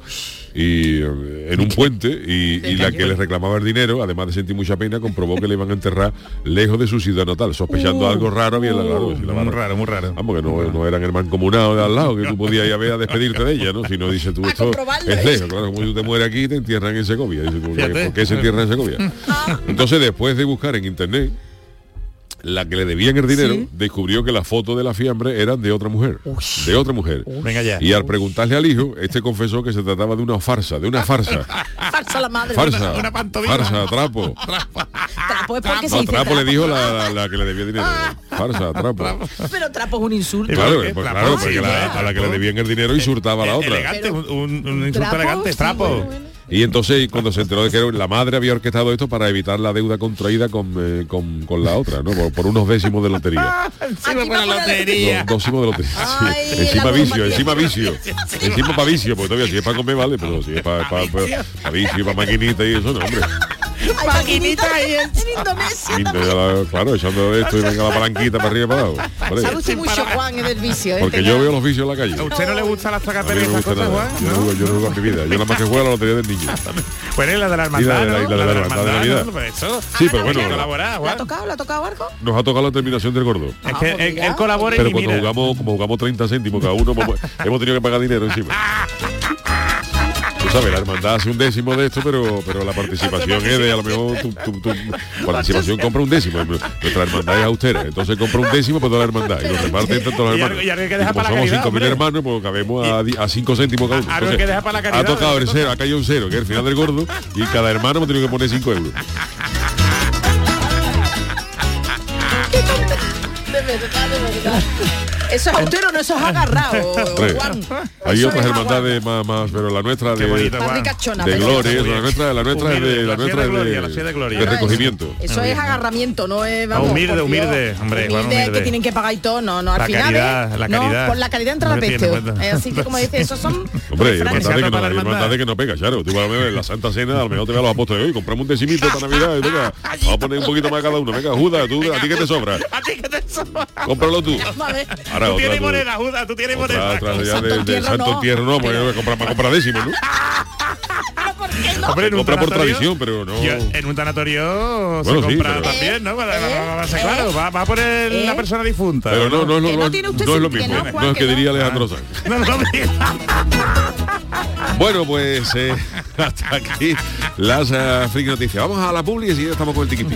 y eh, en un puente y, y la que le reclamaba el dinero, además de sentir mucha pena, comprobó que le iban a enterrar lejos de su ciudad natal, sospechando algo raro, bien claro. si la Muy barra- raro, muy raro. Vamos, que no, no eran el mancomunado de al lado, que tú podías ir a ver a despedirte de ella, ¿no? Si no dices tú esto comprobarlo, es lejos, claro, como tú te mueres aquí te entierran en Segovia. Dices. ¿Por qué se entierran en Segovia? Entonces, después de buscar en internet, la que le debían el dinero descubrió que las fotos de la fiambre eran de otra mujer. De otra mujer. Venga ya. Y al preguntarle al hijo, este confesó que se trataba de una farsa, de una farsa. Farsa la madre. Farsa. Una pantomima. Farsa, trapo. Trapo es porque se No, dice trapo le trapo. dijo la, la que le debía dinero. Farsa, trapo. Pero trapo es un insulto. Claro, pues Trapo, claro, porque la- trapo. a la que le debían el dinero insultaba a la otra. Elegante, un, un- un insulto Trapo, elegante, sí, trapo. bueno, bueno. Y entonces cuando se enteró de que la madre había orquestado esto para evitar la deuda contraída con, eh, con, con la otra, ¿no? Por, por unos décimos de lotería. Encima la la lotería. Dos décimos de lotería. sí. Encima vicio, encima vicio. Encima para vicio, porque todavía si es para comer vale, pero si es para, para, para, para vicio, para maquinita y eso, no, hombre. Hay maquinitas en Indonesia. Y me la- claro, echando esto y venga la palanquita para arriba y para abajo. Hombre, Sabe usted mucho, Juan, es del vicio. ¿eh? porque yo veo los vicios en la calle. ¿A usted no le gusta las y me esas cosas, nada. Juan? Yo no, juego- yo no juego en mi vida. Yo nada más que juego a la lotería del niño. Pues es la de la Y hermandad, la la- y la de la hermandad de Navidad. Pues. Sí, pero bueno, Colaborar, ¿Le ha tocado? ¿Le ha tocado algo? nos ha tocado la terminación del gordo. Es Ah, que pues él, mira, él colabora Pero y cuando mira. jugamos, como jugamos 30 céntimos cada uno, hemos, hemos tenido que pagar dinero encima. Tú sabes, la hermandad hace un décimo de esto, pero pero la participación es de a lo mejor tu, tu- tu participación compra un décimo. Nuestra hermandad es austera, entonces compra un décimo por toda la hermandad y lo reparte entre todos los hermanos. y algo que Y dejar como para la somos caridad, 5.000 hombre. hermanos, pues cabemos a, a 5 céntimos cada uno. Hay que Entonces, dejar para la ha caridad, tocado el cero, ha caído un cero, que es el final del gordo, y cada hermano me tiene que poner 5 euros. De verdad, de verdad. Eso es austero, no eso es agarrado, Juan. Hay otras es hermandades más, más, pero la nuestra de, bonito, de gloria, eso, la nuestra, la nuestra es de, la la nuestra de gloria, de, la sede de gloria. de recogimiento. Eso es agarramiento, no es vamos, Humilde, humilde, hombre, Humilde, humilde. que tienen que pagar y todo, no, no, al La final caridad, ¿eh? la no, caridad. por la caridad entra la peste. Eh, así que como dice, esos son Hombre, hermandades que, no, pega, claro. Tú vas a ver en la Santa Cena, a lo mejor te ve a los apóstoles, hoy compramos un decimito para Navidad, y venga, vamos a poner un poquito más cada uno. Venga, Judas, tú, a ti que te sobra. A ti que te sobra. Cómpralo tú. Ahora Tú otra, tienes tú- moneda, Judas, tú tienes otra, moneda. otra ya de, Santo no. Hombre, en un Compra por tanatorio- tradición, pero no. Yo- en un tanatorio Bueno, se sí, compra pero- también, ¿no? Va, va- va- va a ser claro, va, va a poner ¿Eh? la persona difunta. Pero no, no es lo, no no- es lo mismo. no, Juan, No es que que no. diría Alejandro Sanz. No, no, Bueno, pues eh, hasta aquí las eh, friki noticias. Vamos a la publi y enseguida estamos con el tiquipi.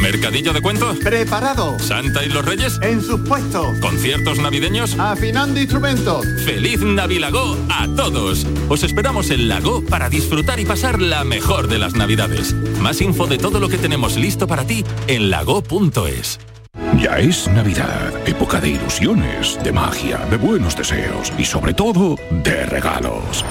¿Mercadillo de cuentos? Preparado. ¿Santa y los Reyes? En sus puestos. ¿Conciertos navideños? Afinando instrumentos. ¡Feliz Navilago a todos! Os esperamos en Lago para disfrutar y pasar la mejor de las Navidades. Más info de todo lo que tenemos listo para ti en lago.es. Ya es Navidad, época de ilusiones, de magia, de buenos deseos y sobre todo de regalos.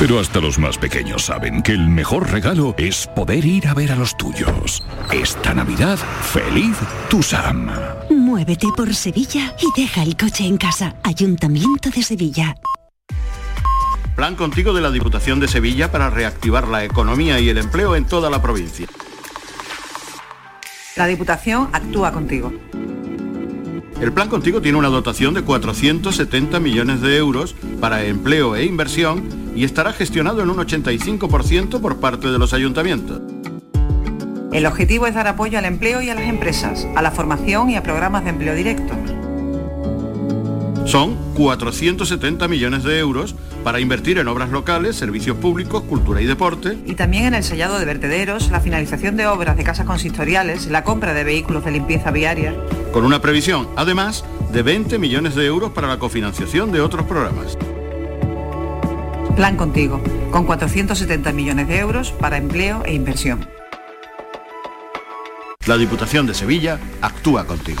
Pero hasta los más pequeños saben que el mejor regalo es poder ir a ver a los tuyos. Esta Navidad, feliz Tusam. Muévete por Sevilla y deja el coche en casa. Ayuntamiento de Sevilla. Plan contigo de la Diputación de Sevilla para reactivar la economía y el empleo en toda la provincia. La Diputación actúa contigo. El plan contigo tiene una dotación de 470 millones de euros para empleo e inversión y estará gestionado en un 85% por parte de los ayuntamientos. El objetivo es dar apoyo al empleo y a las empresas, a la formación y a programas de empleo directo. Son 470 millones de euros para invertir en obras locales, servicios públicos, cultura y deporte. Y también en el sellado de vertederos, la finalización de obras de casas consistoriales, la compra de vehículos de limpieza viaria. Con una previsión, además, de 20 millones de euros para la cofinanciación de otros programas. Plan contigo, con 470 millones de euros para empleo e inversión. La Diputación de Sevilla actúa contigo.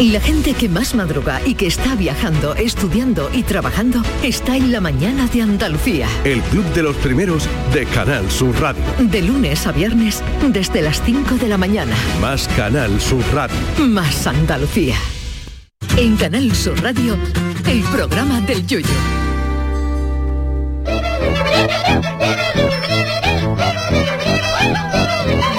La gente que más madruga y que está viajando, estudiando y trabajando está en la mañana de Andalucía. El club de los primeros de Canal Sur Radio. De lunes a viernes desde las 5 de la mañana. Más Canal Sur Radio. Más Andalucía. En Canal Sur Radio, el programa del Yoyo.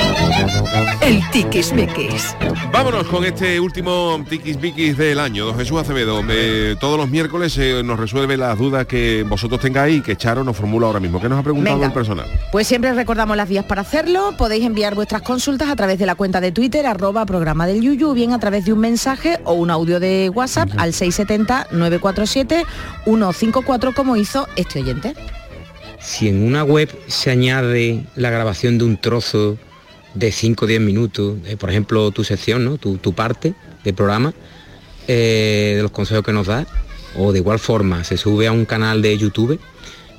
El tiquismiquis. Vámonos con este último tiquismiquis del año, don Jesús Acevedo. Eh, todos los miércoles eh, nos resuelve las dudas que vosotros tengáis y que Charo nos formula ahora mismo. ¿Qué nos ha preguntado Venga. el personal? Pues siempre recordamos las vías para hacerlo. Podéis enviar vuestras consultas a través de la cuenta de Twitter, arroba programa del Yuyu, bien a través de un mensaje o un audio de WhatsApp al 670-947-154, como hizo este oyente. Si en una web se añade la grabación de un trozo de 5 o 10 minutos, de, por ejemplo tu sección, ¿no? tu, tu parte del programa, eh, de los consejos que nos da, o de igual forma se sube a un canal de YouTube,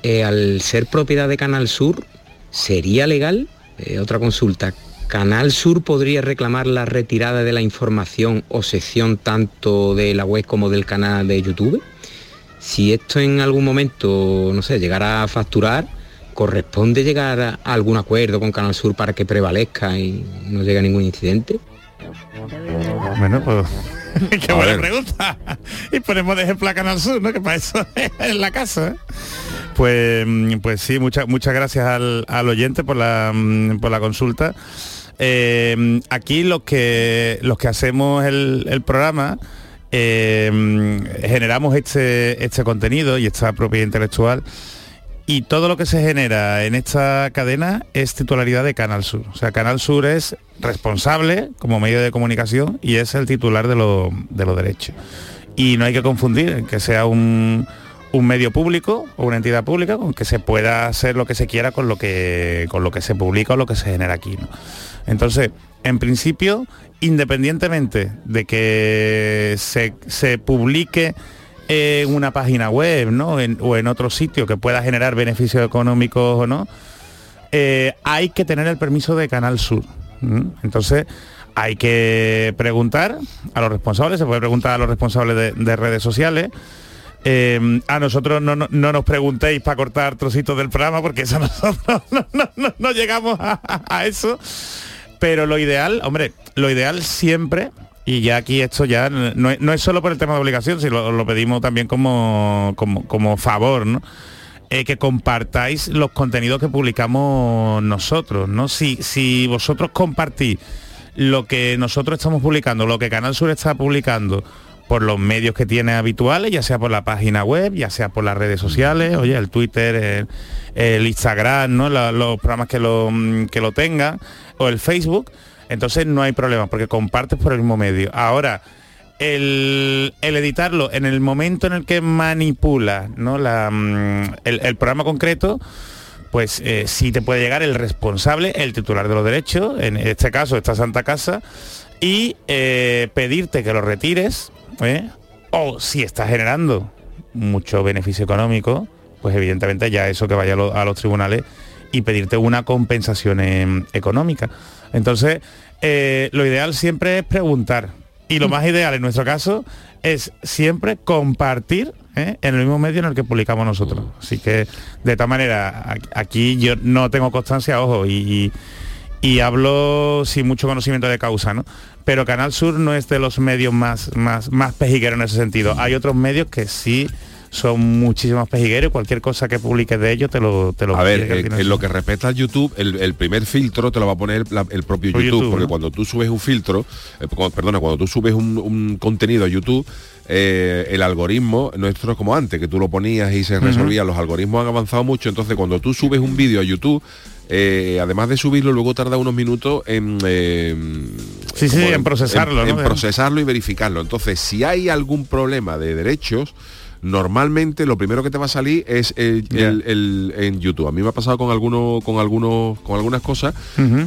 eh, al ser propiedad de Canal Sur, ¿sería legal? Eh, otra consulta, ¿Canal Sur podría reclamar la retirada de la información o sección tanto de la web como del canal de YouTube? Si esto en algún momento, no sé, llegara a facturar, ¿corresponde llegar a algún acuerdo con Canal Sur para que prevalezca y no llegue a ningún incidente? Bueno, pues... Qué buena pregunta. Y ponemos de ejemplo a Canal Sur, ¿no? Que para eso es la casa. ¿eh? Pues, mm, pues sí, muchas muchas gracias al, al oyente por la, mm, por la consulta. Eh, aquí los que los que hacemos el, el programa eh, mm, generamos este, este contenido y esta propiedad intelectual y todo lo que se genera en esta cadena es titularidad de Canal Sur. O sea, Canal Sur es responsable como medio de comunicación y es el titular de, lo- de los derechos. Y no hay que confundir que sea un, un medio público o una entidad pública con que se pueda hacer lo que se quiera con lo que, con lo que se publica o lo que se genera aquí. Entonces, en principio, independientemente de que se, se publique en una página web ¿no? O en otro sitio que pueda generar beneficios económicos o no, eh, hay que tener el permiso de Canal Sur. Entonces, hay que preguntar a los responsables, se puede preguntar a los responsables de, de redes sociales. Eh, a nosotros no, no- no nos preguntéis para cortar trocitos del programa porque eso nosotros no, llegamos a eso. Pero lo ideal, hombre, lo ideal siempre, y ya aquí esto ya no, es- no es solo por el tema de obligación, sino lo, pedimos también como, como, como favor, ¿no? Eh, que compartáis los contenidos que publicamos nosotros, ¿no? Si, si vosotros compartís lo que nosotros estamos publicando, lo que Canal Sur está publicando por los medios que tiene habituales, ya sea por la página web, ya sea por las redes sociales, oye, el Twitter, el, Instagram, ¿no? Los programas que lo, mm, que lo tengan, o el Facebook, entonces no hay problema, porque compartes por el mismo medio. Ahora, el, el editarlo en el momento en el que manipula ¿no? la, mm, el, programa concreto, pues eh, sí te puede llegar el responsable, el titular de los derechos, en este caso esta Santa Casa, y eh, pedirte que lo retires, ¿eh? o si está generando mucho beneficio económico, pues evidentemente ya eso que vaya a los tribunales y pedirte una compensación em, económica. Entonces, eh, lo ideal siempre es preguntar. Y lo más ideal en nuestro caso es siempre compartir ¿eh? en el mismo medio en el que publicamos nosotros. Así que de esta manera, aquí yo no tengo constancia, ojo, y hablo sin mucho conocimiento de causa, ¿no? Pero Canal Sur no es de los medios más, más, más pejigueros en ese sentido. Hay otros medios que sí son muchísimo más pejigueros cualquier cosa que publiques de ellos te lo, te lo A ver, al en, lo que respecta al YouTube, el, el primer filtro te lo va a poner la- el propio YouTube, YouTube, porque ¿no? cuando tú subes un filtro, eh, cu- perdona, cuando tú subes un, un contenido a YouTube, eh, el algoritmo nuestro es como antes, que tú lo ponías y se resolvía, los algoritmos han avanzado mucho, entonces cuando tú subes un vídeo a YouTube, eh, además de subirlo, luego tarda unos minutos en... eh, Sí, sí, en procesarlo, en- ¿no? en procesarlo y verificarlo. Entonces, si hay algún problema de derechos, normalmente lo primero que te va a salir es el, el- el- en YouTube. A mí me ha pasado con algunos, con algunos, con algunas cosas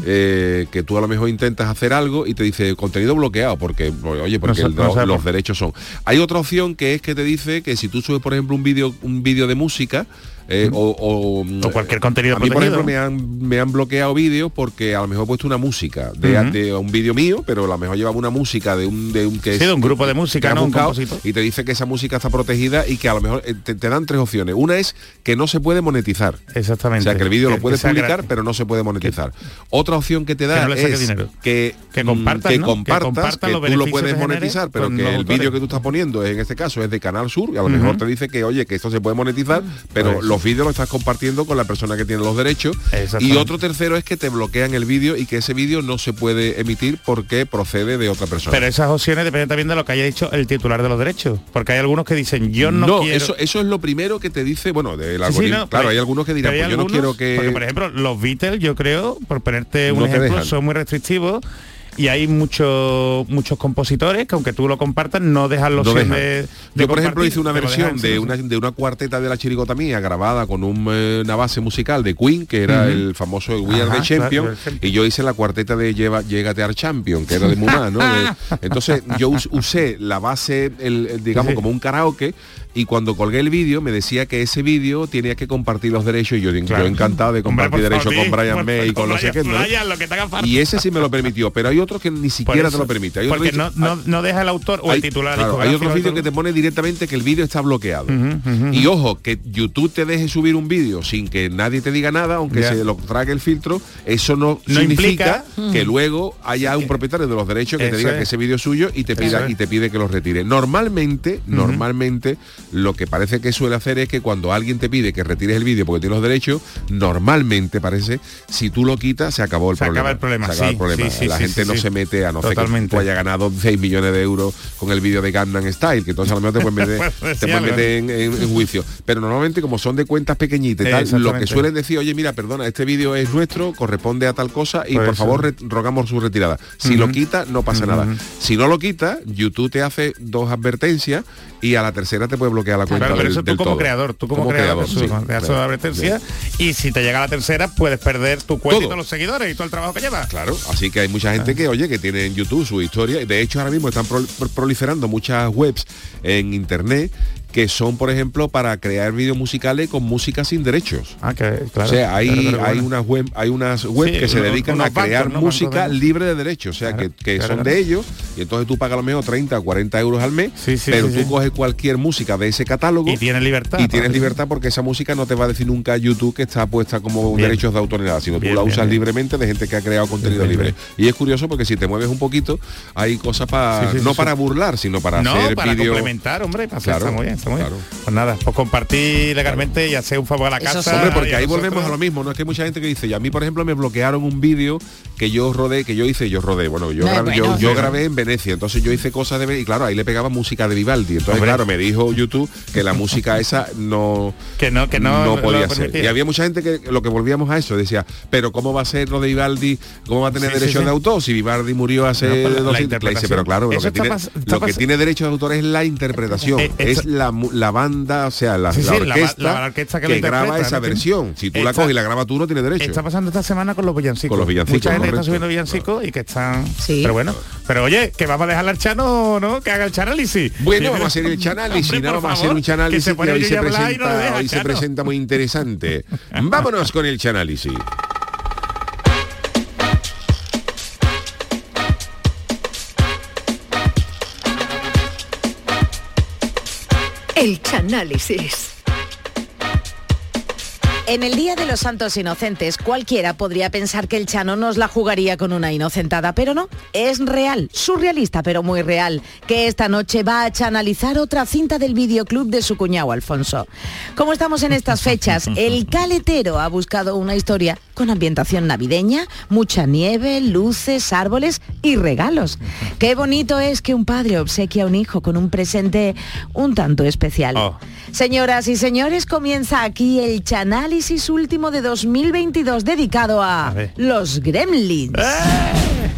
eh, que tú a lo mejor intentas hacer algo y te dice contenido bloqueado porque oye porque No sé- el- no sé los derechos son. Hay otra opción que es que te dice que si tú subes por ejemplo un vídeo un vídeo de música eh, o, o, O cualquier contenido a mí por ejemplo me han, me han bloqueado vídeos porque a lo mejor he puesto una música de, un vídeo mío pero a lo mejor llevaba una música de un de un que Sí, de un grupo de música, ¿no? Buscado y te dice que esa música está protegida y que a lo mejor eh, te, te dan tres opciones una es que no se puede monetizar Exactamente. o sea que el vídeo lo puedes publicar gratis. pero no se puede monetizar otra opción que te da Que no es dinero. que Que mm, compartas, que ¿no? Que compartas, compartas que los tú lo puedes monetizar pero que los el vídeo que tú estás poniendo en este caso es de Canal Sur y a lo mejor te dice que oye que esto se puede monetizar pero Pues- los vídeos los estás compartiendo con la persona que tiene los derechos y otro tercero es que te bloquean el vídeo y que ese vídeo no se puede emitir porque procede de otra persona Pero esas opciones dependen también de lo que haya dicho el titular de los derechos. Porque hay algunos que dicen, yo no, quiero... eso, eso es lo primero que te dice, bueno, del Sí, sí, algoritmo. no, claro, hay algunos que dirán, pues yo no quiero que. Porque, por ejemplo, los Beatles, yo creo, por ponerte un No ejemplo, son muy restrictivos y hay muchos muchos compositores que aunque tú lo compartas no dejan la No opción dejan. de, de Yo, por ejemplo, hice una versión dejan, de sí, una, de una cuarteta de la chirigota mía grabada con un, eh, una base musical de Queen, que era el famoso We Are the Champion, claro, y yo hice la cuarteta de Lleva, Llégate al Champion, que era de Mumá, ¿no? De- entonces yo us- usé la base, el, el, digamos, Sí. como un karaoke, y cuando colgué el vídeo me decía que ese vídeo tenía que compartir los derechos, y yo, yo Claro. encantado de compartir derechos con Brian May y con Brian- qué. ¿no? Brian, lo que te haga falta. Y ese sí me lo permitió, pero hay otros que ni siquiera eso, te lo permite. Hay porque que- no, no, no deja el autor o hay, el titular. claro, hay otros vídeos todo. que te pone directamente que el vídeo está bloqueado. Y ojo, que YouTube te deje subir un vídeo sin que nadie te diga nada, aunque se lo trague el filtro, eso no, No significa implica- que luego haya un propietario de los derechos que te diga es. que ese vídeo es suyo y te pida es. y te pide que lo retire. Normalmente, normalmente lo que parece que suele hacer es que cuando alguien te pide que retires el vídeo porque tiene los derechos, normalmente parece si tú lo quitas se acabó el Se problema. acaba el problema, Se acaba sí, el problema. sí, sí, La sí, gente sí, no sí. Se mete a no ser que Totalmente. tú haya ganado 6 millones de euros con el vídeo de Gangnam Style, que entonces a lo mejor te pueden meter, te pueden meter en, en- en juicio. Pero normalmente como son de cuentas pequeñitas y tal, lo que suelen decir, oye, mira, perdona, este vídeo es nuestro, corresponde a tal cosa y Pues por eso. favor rogamos su retirada. Si lo quita, no pasa nada. Si no lo quita, YouTube te hace dos advertencias y a la tercera te puede bloquear la cuenta Claro, pero del, eso tú como todo. creador, tú como, creador, Jesús, te claro. advertencia y si te llega a la tercera puedes perder tu cuenta y Todo. todos los seguidores y todo el trabajo que llevas. Claro, así que hay mucha gente que, oye, que tiene en YouTube su historia. De hecho, ahora mismo están prol- proliferando muchas webs en internet que son, por ejemplo, para crear vídeos musicales con música sin derechos. Ah, que claro. o sea, hay, unas web, hay unas web Sí, que se dedican unos a crear música libre de derechos, o sea, que, que claro, son de ellos, y entonces tú pagas a lo mejor 30 o 40 euros al mes, pero sí, tú sí. coges cualquier música de ese catálogo Y tienes libertad. y tienes libertad porque esa música no te va a decir nunca YouTube que está puesta como Bien. derechos de autor ni nada, sino Bien, tú la usas bien. libremente de gente que ha creado contenido libre. Y es curioso porque si te mueves un poquito, hay cosas para Sí, sí, sí, no sí. para burlar, sino para no, hacer para vídeo. complementar, hombre, para hacer- Claro, está muy bien, está muy claro. bien. Pues nada, pues compartir legalmente y hacer un favor a la casa. Hombre, porque ahí volvemos a lo mismo, ¿no? Es que hay mucha gente que dice, y a mí, por ejemplo, me bloquearon un vídeo que yo rodé, que yo hice, yo rodé, bueno, yo, No, grabé, bueno, yo, grabé en Venecia, entonces yo hice cosas de y claro, ahí le pegaba música de Vivaldi. Entonces, Hombre. claro, me dijo YouTube que la música esa no, Que no, que no, lo podía ser. Y había mucha gente que lo que volvíamos a eso, decía, pero ¿cómo va a ser lo de Vivaldi? ¿Cómo va a tener Sí, sí. de autor si Vivaldi murió hace No, la- la 200? Le dice, interpretación. pero claro, lo, que tiene, pas- está lo que pas- tiene derechos de autor es la interpretación, Eh, es esto- la, la banda, o sea, la, Sí, la orquesta, la orquesta que graba esa ¿no? versión. Si tú la coges y la grabas tú, no tienes derecho. Está pasando esta semana con los villancicos. Con los villancicos, Mucha gente que está correcto. subiendo villancicos y que están. Sí. Pero bueno. Pero oye, que vamos a dejarle al Chano, ¿no? Que haga el chanálisis. Bueno, Sí, vamos a hacer el chanálisis, Hombre, ¿no? Vamos a hacer favor, un chanálisis que se que, pone hoy, se y no presenta, deja, hoy se presenta muy interesante. Vámonos con el chanálisis. El Chanálisis. En el Día de los Santos Inocentes, cualquiera podría pensar que el Chano nos la jugaría con una inocentada, pero no, es real, surrealista, pero muy real, que esta noche va a chanalizar otra cinta del videoclub de su cuñado Alfonso. Como estamos en estas fechas, el caletero ha buscado una historia con ambientación navideña, mucha nieve, luces, árboles y regalos. Qué bonito es que un padre obsequia a un hijo con un presente un tanto especial. Oh. Señoras y señores, comienza aquí el Chanálisis último de 2022 dedicado a, los gremlins. Muy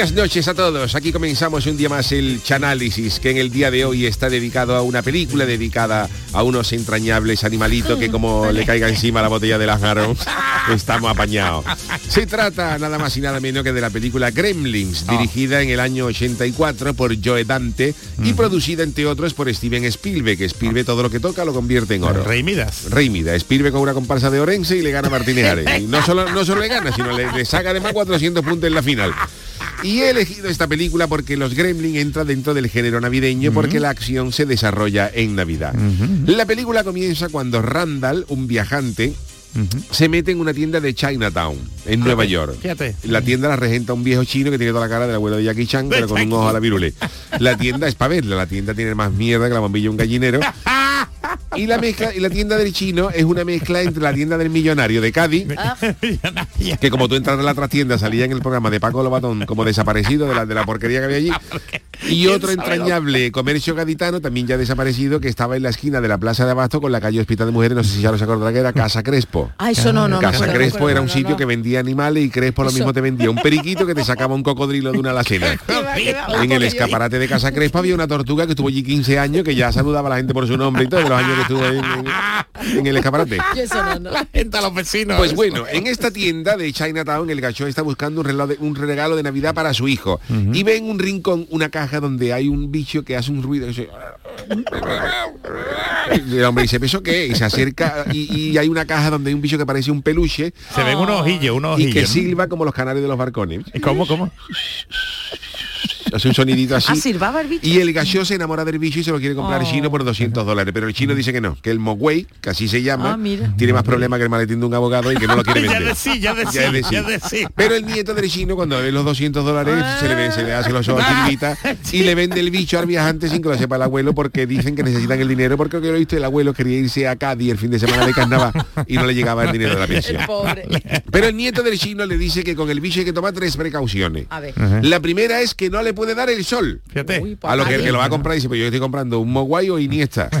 buenas noches a todos. Aquí comenzamos un día más el Chanálisis, que en el día de hoy está dedicado a una película dedicada a unos entrañables animalitos que como le caiga encima la botella de Lázaro, estamos apañados. Se trata nada más y nada menos que de la película Gremlins, dirigida en el año 84 por Joe Dante y producida entre otros por Steven Spielberg, Spielberg todo lo que toca lo convierte en oro. Rey Midas. Rey Mida, Spielberg con una comparsa de Orense y le gana a Martínez Ares. Y no solo, no solo le gana, sino le, le saca además 400 puntos en la final. Y he elegido esta película porque Los Gremlins entra dentro del género navideño porque la acción se desarrolla en Navidad. La película comienza cuando Randall, un viajante, se mete en una tienda de Chinatown, en Nueva York. Fíjate. La tienda la regenta un viejo chino que tiene toda la cara del abuelo de Jackie Chan, pero con un ojo a la virule. La tienda es para verla, la tienda tiene más mierda que la bombilla de un gallinero. Y la mezcla, y la tienda del chino es una mezcla entre la tienda del millonario de Cádiz, que como tú entras en la trastienda salía en el programa de Paco Lobatón como desaparecido de la, de la porquería que había allí. Y otro entrañable comercio gaditano, también ya desaparecido, que estaba en la esquina de la Plaza de Abasto con la calle Hospital de Mujeres, no sé si ya lo se acordará que era Casa Crespo. Ah, eso no, no, no. Casa acuerdo, Crespo no era un sitio no, que vendía animales y Crespo lo Eso. mismo te vendía un periquito que te sacaba un cocodrilo de una alacena. En el escaparate de Casa Crespo había una tortuga que estuvo allí 15 años, que ya saludaba a la gente por su nombre y todo, de los años que estuvo en, en- en el escaparate. Yo eso no, no. La gente a los vecinos. Pues bueno, en esta tienda de Chinatown, el gacho está buscando un regalo de, un regalo de Navidad para su hijo. Y ve en un rincón una caja donde hay un bicho que hace un ruido. que se- Y el hombre dice, ¿pero eso qué? es?". Y se acerca y, y hay una caja donde hay un bicho que parece un peluche. Se ven unos ojillos, unos Y ojillos. que ¿no? silba como los canarios de los barcones. ¿Cómo, cómo? Hace un sonidito así. Ah, silbaba el bicho. Y el gallo se enamora del bicho y se lo quiere comprar Oh. el chino por 200 dólares. Pero el chino dice que no, que el Mogwai, que así se llama, Ah, tiene más problemas que el maletín de un abogado y que no lo quiere Ya vender. de sí, ya de sí, es de ya de sí. Pero el nieto del chino, cuando ve los 200 dólares, se le, ve- se le hace los ojos chiribitas y le vende el bicho al viajante sin que lo sepa el abuelo porque dicen que necesitan el dinero porque lo que lo he visto el abuelo quería irse a Cádiz el fin de semana de carnaval y no le llegaba el dinero de la pensión. Pero el nieto del chino le dice que con el bicho hay que tomar tres precauciones. A ver. La primera es que no le puede dar el sol. Fíjate. A lo que el que lo va a comprar dice, pues yo estoy comprando un Mogwai o Iniesta.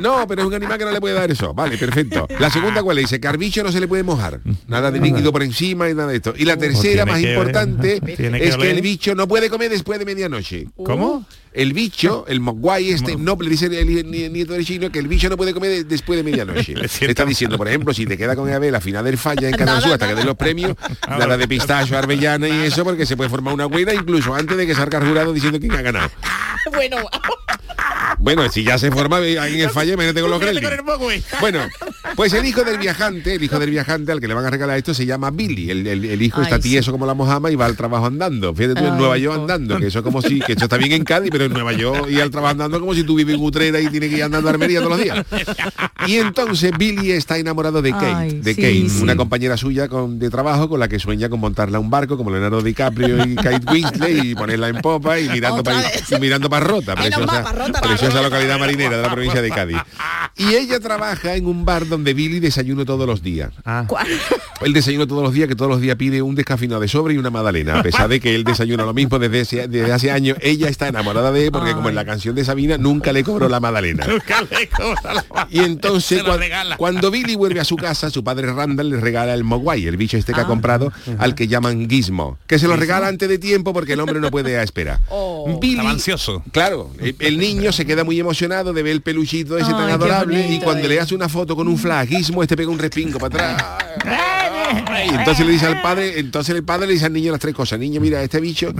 No, pero es un animal que no le puede dar eso. Vale, perfecto. La segunda cuál es? Dice que al bicho no se le puede mojar. Nada de líquido por encima y nada de esto. Y la tercera, más que- importante, que es que el bicho no puede comer después de medianoche. ¿Cómo? El bicho, el mogwai este, no, le dice el el nieto de chino que el bicho no puede comer de- después de medianoche. Le está diciendo, por ejemplo, si te queda con Abel a final del falla en Canal Sur hasta que den los premios, nada de pistacho, arbellana y eso, porque se puede formar una buena incluso antes de que salga el jurado diciendo quién ha ganado. bueno, Bueno, si ya se forma ahí en el fallo, imagínate con los Gremlins. Mogwai. Bueno, pues el hijo del viajante, el hijo del viajante al que le van a regalar esto se llama Billy. El, el- el hijo Ay, está sí. tieso como la mojama y va al trabajo andando. Fíjate tú en Ay, Nueva York andando, que eso es como si, que esto está bien en Cádiz, pero en Nueva York y al trabajo andando como si tú vives en Utrera y tienes que ir andando a Armería todos los días. Y entonces Billy está enamorado de Kate, Ay, de sí, Kate, sí. una compañera suya con, de trabajo con la que sueña con montarla a un barco como Leonardo DiCaprio y Kate Winslet y ponerla en popa y mirando para mirando para preciosa, Rota, preciosa localidad marinera de la provincia de Cádiz. Y ella trabaja en un bar donde Billy desayuna todos los días. El desayuno todos los días, que todos los días pide un descafeinado de sobre y una magdalena. A pesar de que él desayuna lo mismo desde, ese- desde hace años, ella está enamorada de él porque como en la canción de Sabina, nunca le cobró la magdalena. Nunca le cobra la- Y entonces cuando Billy vuelve a su casa, su padre Randall le regala el Mogwai, el bicho este que ha Ah. comprado, al que llaman Gizmo, que se lo regala antes de tiempo porque el hombre no puede esperar. Billy, Estaba ansioso. Claro, el, el niño se queda muy emocionado de ver el peluchito ese tan Ay, adorable y cuando eh. le hace una foto con un flagismo, este pega un respingo para atrás. Y entonces le dice al padre, entonces el padre le dice al niño las tres cosas. Niño, mira, este bicho,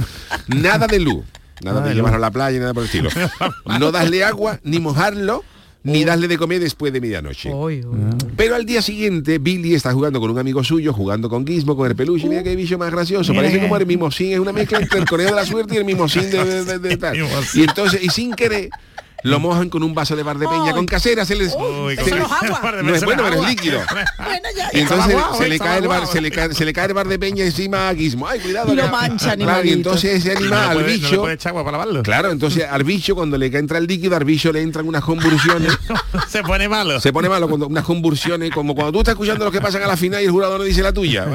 nada de luz, nada de llevarlo a la playa, nada por el estilo. No darle agua, ni mojarlo, ni darle de comer después de medianoche. Pero al día siguiente, Billy está jugando con un amigo suyo, jugando con Gizmo, con el peluche, mira qué bicho más gracioso. Parece como el mimosín, es una mezcla entre el conejo de la suerte y el mimosín de, de- de- de tal. Y entonces, y sin querer, lo mojan con un vaso de bar de peña con casera, se les... Uy, se eso les- no es agua. no es bueno, pero es líquido. bueno, ya, Y entonces se, le cae el bar, se, le cae, se le cae el bar de peña encima a Gizmo. Ay, cuidado. Y lo mancha, Claro, y entonces ese no le al puede- bicho... puede echar agua para lavarlo. Claro, entonces al bicho cuando le entra el líquido, al bicho le entran unas convulsiones. Se pone malo. Se pone malo cuando unas convulsiones, como cuando tú estás escuchando lo que pasan a la final y el jurado no dice la tuya.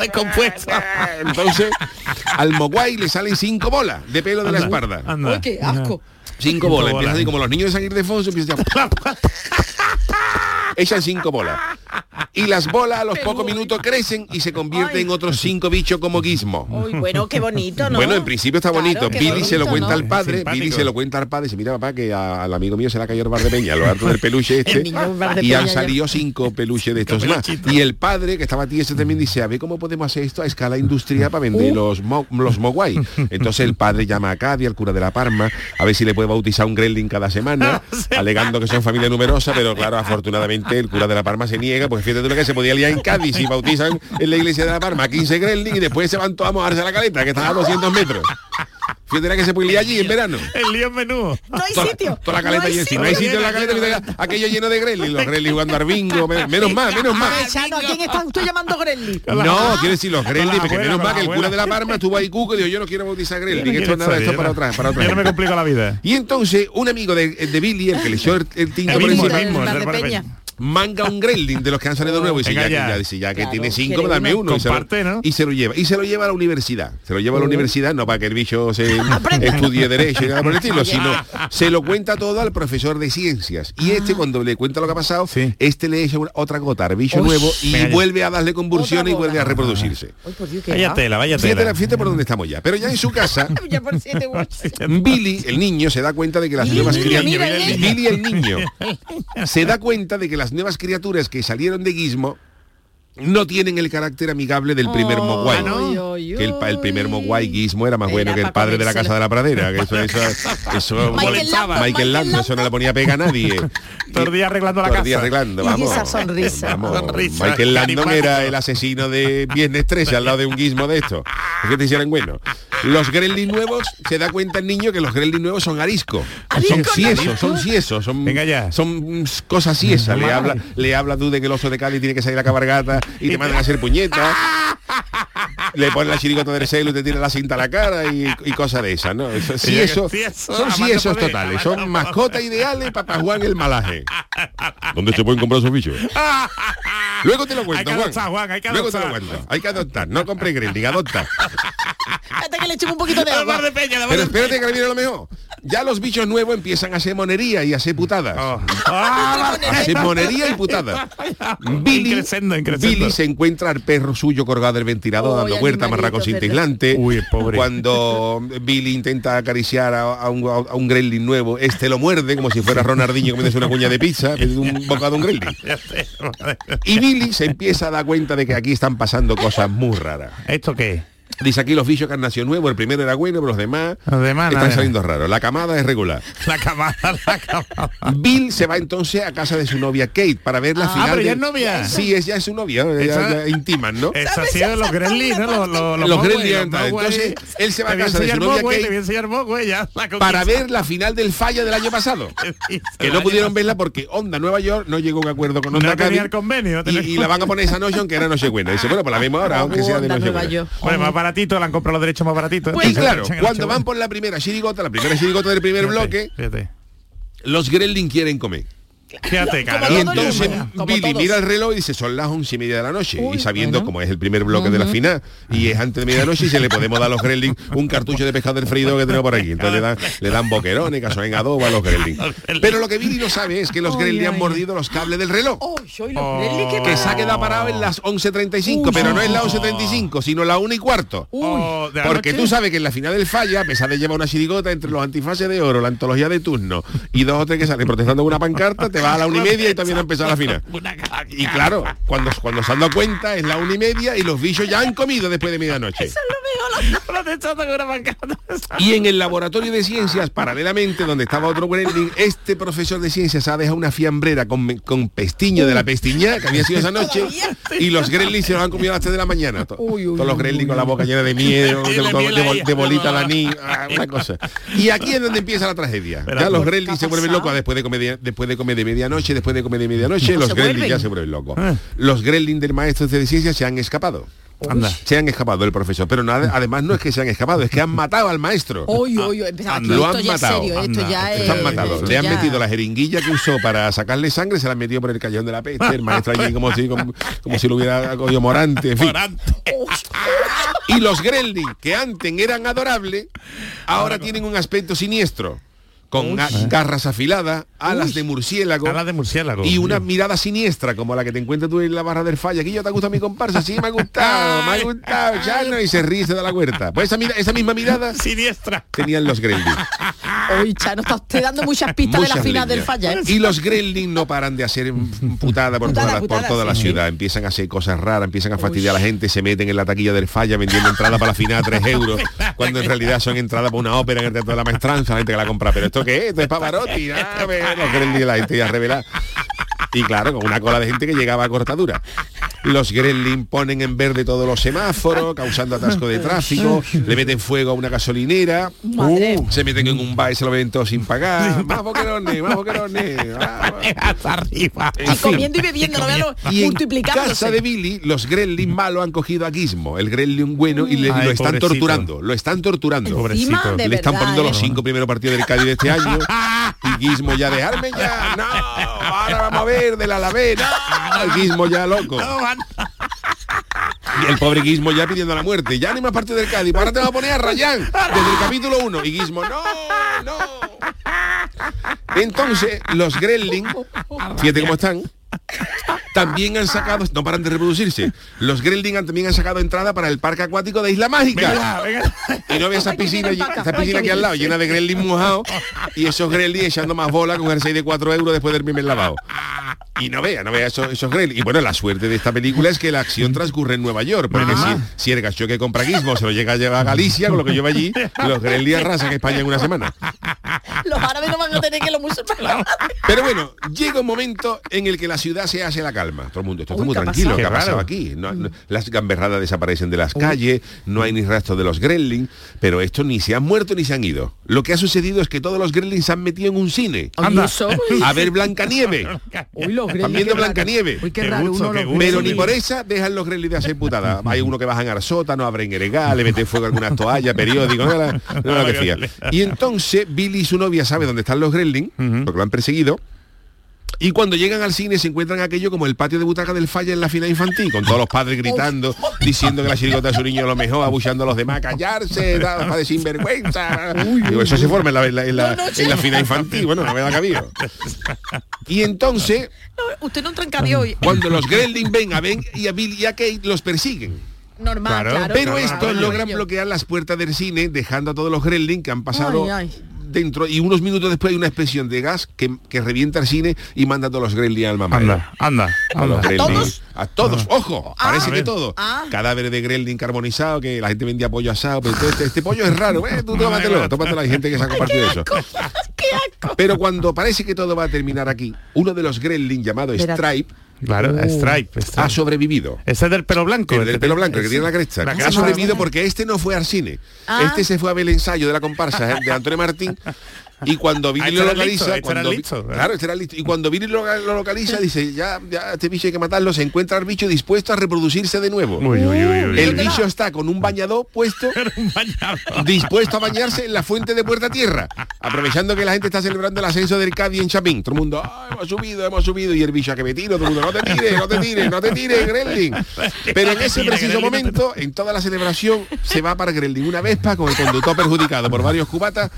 Descompuesto. Entonces, al Mogwai le salen cinco bolas de pelo de la espalda. anda. Uy, qué asco. Cinco bolas. bolas. Empieza así como los niños de San Ildefonso empiezan a... Echan cinco bolas. Y las bolas a los pocos minutos crecen y se convierten en otros cinco bichos como Gizmo. Uy, bueno, qué bonito, ¿no? Bueno, en principio está bonito. Billy se lo cuenta ¿no? al padre. Billy se lo cuenta al padre, dice, mira papá, que a- al amigo mío se le ha caído el bar de peña, lo harto del peluche este, El niño bar de y peña han ya. salido cinco peluches de estos más. Y el padre, que estaba tieso también, dice, a ver cómo podemos hacer esto a escala industrial para vender Uh. los, mo- los Mogwai. Entonces el padre llama a Cádiz, al cura de la Parma, a ver si le puede bautizar un gremlin cada semana, alegando que son familia numerosa, pero claro, afortunadamente el cura de la Parma se niega, porque fíjate lo que se podía liar en Cádiz y bautizan en la iglesia de la Parma 15 gremlin y después se van todos a mojarse a la caleta, que está a 200 metros. Fíjate la que se puede liar allí en verano. El lío es menudo. No hay Toda, sitio. toda la caleta no hay llena. Si no hay sitio en la caleta, mira, aquello lleno de gremlins, los gremlins jugando al bingo, men- menos más, menos A ¿a quién estás tú llamando Gremlin? No, quiero decir los gremlins, porque abuela, menos mal que el cura de la Parma estuvo ahí cuco y dijo, yo no quiero bautizar gremlin, que esto es nada, esto es para yo otra, no- para otra. Yo no me gente". complico la vida. Y entonces un amigo de, de Billy, el que le echó el, el tinto El por mismo, encima, manga un gremlin de los que han salido nuevos y dice, Venga ya, que, ya. ya, dice, ya que Claro, tiene cinco, dame uno. Y se, lo, Comparte, ¿no? y se lo lleva. Y se lo lleva a la universidad. Se lo lleva a la universidad, no para que el bicho se estudie derecho y nada por el estilo, sino se lo cuenta todo al profesor de ciencias. Y este, cuando le cuenta lo que ha pasado, Sí. este le echa otra gota al bicho Uy. nuevo y vuelve a darle convulsiones y vuelve a reproducirse. Uy, por Dios, qué Vaya va. tela, vaya tela. la- fíjate por dónde estamos ya. Pero ya en su casa, Ya por siete bolsas. Billy, el niño, se da cuenta de que las nuevas criaturas... Billy, el niño, se da cuenta de que las nuevas criaturas que salieron de Gizmo no tienen el carácter amigable del primer Oh, Mogwai. no. Que el, primer Mogwai Gizmo era más Era bueno que el pa' padre de la casa de la pradera. Que eso, eso, eso- Michael Lando, Michael Michael Lando, eso no le ponía pega a nadie. Todo el día arreglando la Todo el día casa. arreglando, Y vamos. esa sonrisa. Vamos. Sonrisa, Michael Landon era el asesino de Viernes 13 al lado de un guismo de esto. Es que te hicieran bueno. Los Gremlin nuevos, se da cuenta el niño que los Gremlin nuevos son arisco. Son ciesos, son ciesos, son, Venga ya. son cosas ciesas. Le habla, le habla tú de que el oso de Cali tiene que salir a cabargata y te mandan a hacer puñetas. Le pone la chirigota del celo y te tira la cinta a la cara y, y cosas de esas, ¿no? Eso, Sí, son ciesos poder, totales, son mascotas ideales para Juan el malaje. ¿Dónde se pueden comprar esos bichos? Luego te lo cuento, Hay que Juan. adoptar, Juan, hay que Luego te lo cuento. Hay que adoptar. No compre Gremlin, adopta. Hasta que le echemos un poquito de agua. Pero espérate que ahora viene lo mejor. Ya los bichos nuevos empiezan a hacer monería y a ser putadas. Oh. A hacer monería y putadas. Billy, Increscendo, increscendo. Billy se encuentra al perro suyo colgado del ventilador Uy, dando cinta ¿verdad? aislante. Uy, pobre. Cuando Billy intenta acariciar a, a un, a un gremlin nuevo, este lo muerde como si fuera Ronaldinho comiéndose una cuña de pizza, un bocado de un gremlin. Y Billy se empieza a dar cuenta de que aquí están pasando cosas muy raras. ¿Esto qué? Dice aquí los bichos que han nacido nuevos, el primero era bueno, pero los demás, Los demás, están nada. saliendo raros. La camada es regular. La camada, la camada. Bill se va entonces a casa de su novia Kate para ver la Ah, final. pero ya de- es novia. Sí, es ya es su novia, ya, Esa- ya intiman, ¿no? Eso ha sido los Gremlins, ¿no? Los, los, Los Gremlins. Entonces, él se va a casa de su novia Kate para ver la final del falla del año pasado. que no pudieron verla porque Onda Nueva York no llegó a un acuerdo con Onda No tenía el convenio. y, y la van a poner esa noche aunque era Nochebuena. Dice, bueno, pues la vemos ahora, aunque sea de Nochebuena. York. Bueno, más baratito, le han comprado los derechos más baratitos. Y claro, cuando van por la primera chirigota, la primera chirigota del primer bloque, Fíjate, los Gremlin quieren comer. Fíjate, claro. Y entonces como Billy todos. mira el reloj y dice, son las once y media de la noche. Uy, y sabiendo bueno. cómo es el primer bloque de la final, y es antes de medianoche, y se le podemos dar a los Gremlin un cartucho de pescado del freído que tenemos por aquí. Entonces le dan, le dan boquerones, caso en adobo a los Gremlin. Pero lo que Billy no sabe es que los Ay, Gremlin han mordido los cables del reloj. Oh, soy los Oh. Gremlins, qué Que se ha quedado parado en las 11.35, Uy, pero no es la no. 11.35, sino la 1 y cuarto. Oh, Porque tú sabes que en la final del falla, a pesar de llevar una chirigota entre los antifaces de oro, la antología de turno y dos o tres que salen protestando con una pancarta, te vas a la una y media y también ha empezado la final. Y claro, cuando, cuando se han dado cuenta es la una y media y los bichos ya han comido después de medianoche. Y en el laboratorio de ciencias, paralelamente, donde estaba otro gremlin, este profesor de ciencias ha dejado una fiambrera con, con pestiño de la pestiña que había sido esa noche y los gremlins se los han comido a las 3 de la mañana. To- Uy, uy, Todos los gremlins con la boca llena de miedo, de, bolita la ni, ah, una cosa. Y aquí es donde empieza la tragedia. Ya los ¿por gremlins se vuelven locos después de comer de, después de comer de medianoche, después de comer de medianoche, No los gremlins ya se vuelven locos. Ah. Los gremlins del maestro de ciencias se han escapado. Anda. Se han escapado el profesor, pero nada, además no es que se han escapado, es que han matado al maestro. Uy, empezaba aquí, Lo han matado. han Le han metido la jeringuilla que usó para sacarle sangre, se la han metido por el callejón de la peste. El maestro allí como si, como, como si lo hubiera cogido morante, en fin. Morante. Y los Gremlin, que antes eran adorables, ahora tienen un aspecto siniestro. Con ga- garras afiladas, alas de murciélago. Alas de murciélago. Y una mirada siniestra, como la que te encuentras tú en la barra del falla. Aquí yo te gusta mi comparsa, sí, me ha gustado, me ha gustado, Chano, y se ríe y se da la huerta. Pues esa, misma mirada Siniestra. tenían los Gremlin. Uy, Chano, está usted dando muchas pistas de la Muchas final del falla. ¿eh? Y los Gremlin no paran de hacer putada por Putada, toda, la, por putada, toda la sí. ciudad. Empiezan a hacer cosas raras, empiezan a fastidiar a la gente, se meten en la taquilla del falla vendiendo entrada para la final a 3 euros, cuando en realidad son entradas para una ópera en el teatro de la maestranza, la gente que la compra. Pero esto qué es, esto es Pavarotti, Ah, ve, los Gremlin, la gente ya revela. Y claro, con una cola de gente que llegaba a cortadura. Los Gremlin ponen en verde todos los semáforos, causando atasco de tráfico, le meten fuego a una gasolinera, Madre. Uh, se meten en un bar y se lo ven todo sin pagar. Más boquerones, más boquerones. Hasta arriba. fin. Comiendo y bebiendo, no vean Y en multiplicándose. casa de Billy, los Gremlin malos han cogido a Gizmo, el Gremlin bueno, y le, Ay, lo están pobrecito. torturando. Lo están torturando. Pobrecito. Le están poniendo ¿eh? los cinco primeros partidos del Cádiz de este año. Y Gizmo ya, dejarme ya. No, ahora vamos a ver del Alavés. No, el Gizmo ya loco. Y el pobre Gizmo ya pidiendo la muerte. Ya ni más partido del Cádiz. Ahora te va a poner a Rayán desde el capítulo 1. Y Gizmo, no, no. Entonces, los Gremlin, fíjate cómo están. También han sacado, no paran de reproducirse. Los Gremlin han- también han sacado entrada para el parque acuático de Isla Mágica. Venga, venga. Y no ve esa piscina, esa piscina aquí al lado, llena de gremlin mojados y esos gremlin echando más bola con el 6 de 4 euros después del primer lavado. Y no vea, no vea esos, esos gremlin. Y bueno, la suerte de esta película es que la acción transcurre en Nueva York, porque si, si el gacho que compra Gizmo se lo llega a llevar a Galicia, con lo que lleva allí, los gremlin arrasan España en una semana. Los árabes no van a tener que los musulmanes. Pero bueno, llega un momento en el que la ciudad se hace la calma. Todo el mundo, esto está Uy, muy ¿qué ha tranquilo? ¿qué ha pasado aquí? No- no- las gamberradas desaparecen de las calles, no hay ni rastro de los gremlins, pero estos ni se han muerto ni se han ido. Lo que ha sucedido es que todos los gremlins se han metido en un cine. Anda. A ver Blancanieve. Uy, los Están viendo qué raro. Blancanieve. Uy, qué Qué raro. gusto, uno qué los gusto. Pero ni por esa dejan los gremlins de hacer putada. Hay uno que bajan al sótano, abren el le meten fuego a algunas toallas, periódicos, no, la que. Y entonces Billy y su novia sabe dónde están los gremlins, porque lo han perseguido, Y cuando llegan al cine se encuentran aquello como el patio de butaca del falla en la final infantil, con todos los padres gritando, diciendo que la chirigota de su niño es lo mejor, abuchando a los demás, callarse, nada, padre sinvergüenza. Digo, eso se forma en la, en la, en la- en la final infantil, bueno, no me da cabido. Y entonces, Usted no entra en hoy. cuando los Gremlins ven a Ben y a Bill y a Kate, los persiguen. Normal, claro. Pero claro, estos claro. logran bloquear las puertas del cine, dejando a todos los Gremlins que han pasado Ay, ay. Dentro y unos minutos después hay una expresión de gas que, que revienta el cine y manda a todos los Gremlins al mamá. Anda, anda, A los anda. Gremlins. A todos, ojo, parece a que todo. Ah. Cadáveres de Gremlin carbonizado, que la gente vendía pollo asado, pero todo este, este pollo es raro, eh, tú tómatelo, tómatelo, hay gente que se ha compartido eso. Pero cuando parece que todo va a terminar aquí, uno de los Gremlin llamado. Stripe Claro, Uh. Stripe, Stripe. ha sobrevivido. Ese es del pelo blanco. El del pelo blanco, el que tiene la cresta. La ha sobrevivido porque este no fue al cine. Ah. Este se fue a ver el ensayo de la comparsa eh, de Antonio Martín. Y cuando Ah, lo este era localiza, listo, era cuando Vi- listo, ¿verdad? claro, este era listo. Y cuando Vini lo, lo localiza, dice, ya, ya este bicho hay que matarlo, se encuentra el bicho dispuesto a reproducirse de nuevo. Uy, uy, uy, uy. el bicho está con un bañador puesto, dispuesto a bañarse en la fuente de Puerta Tierra, aprovechando que la gente está celebrando el ascenso del Cádiz en Chapín. Todo el mundo, "Ah, hemos subido, hemos subido, y el bicho a que me tiro, todo el mundo, no te tires, no te tires, no te tires, Gremlin. Pero en ese preciso momento, en toda la celebración, se va para Gremlin una Vespa con el conductor perjudicado por varios cubatas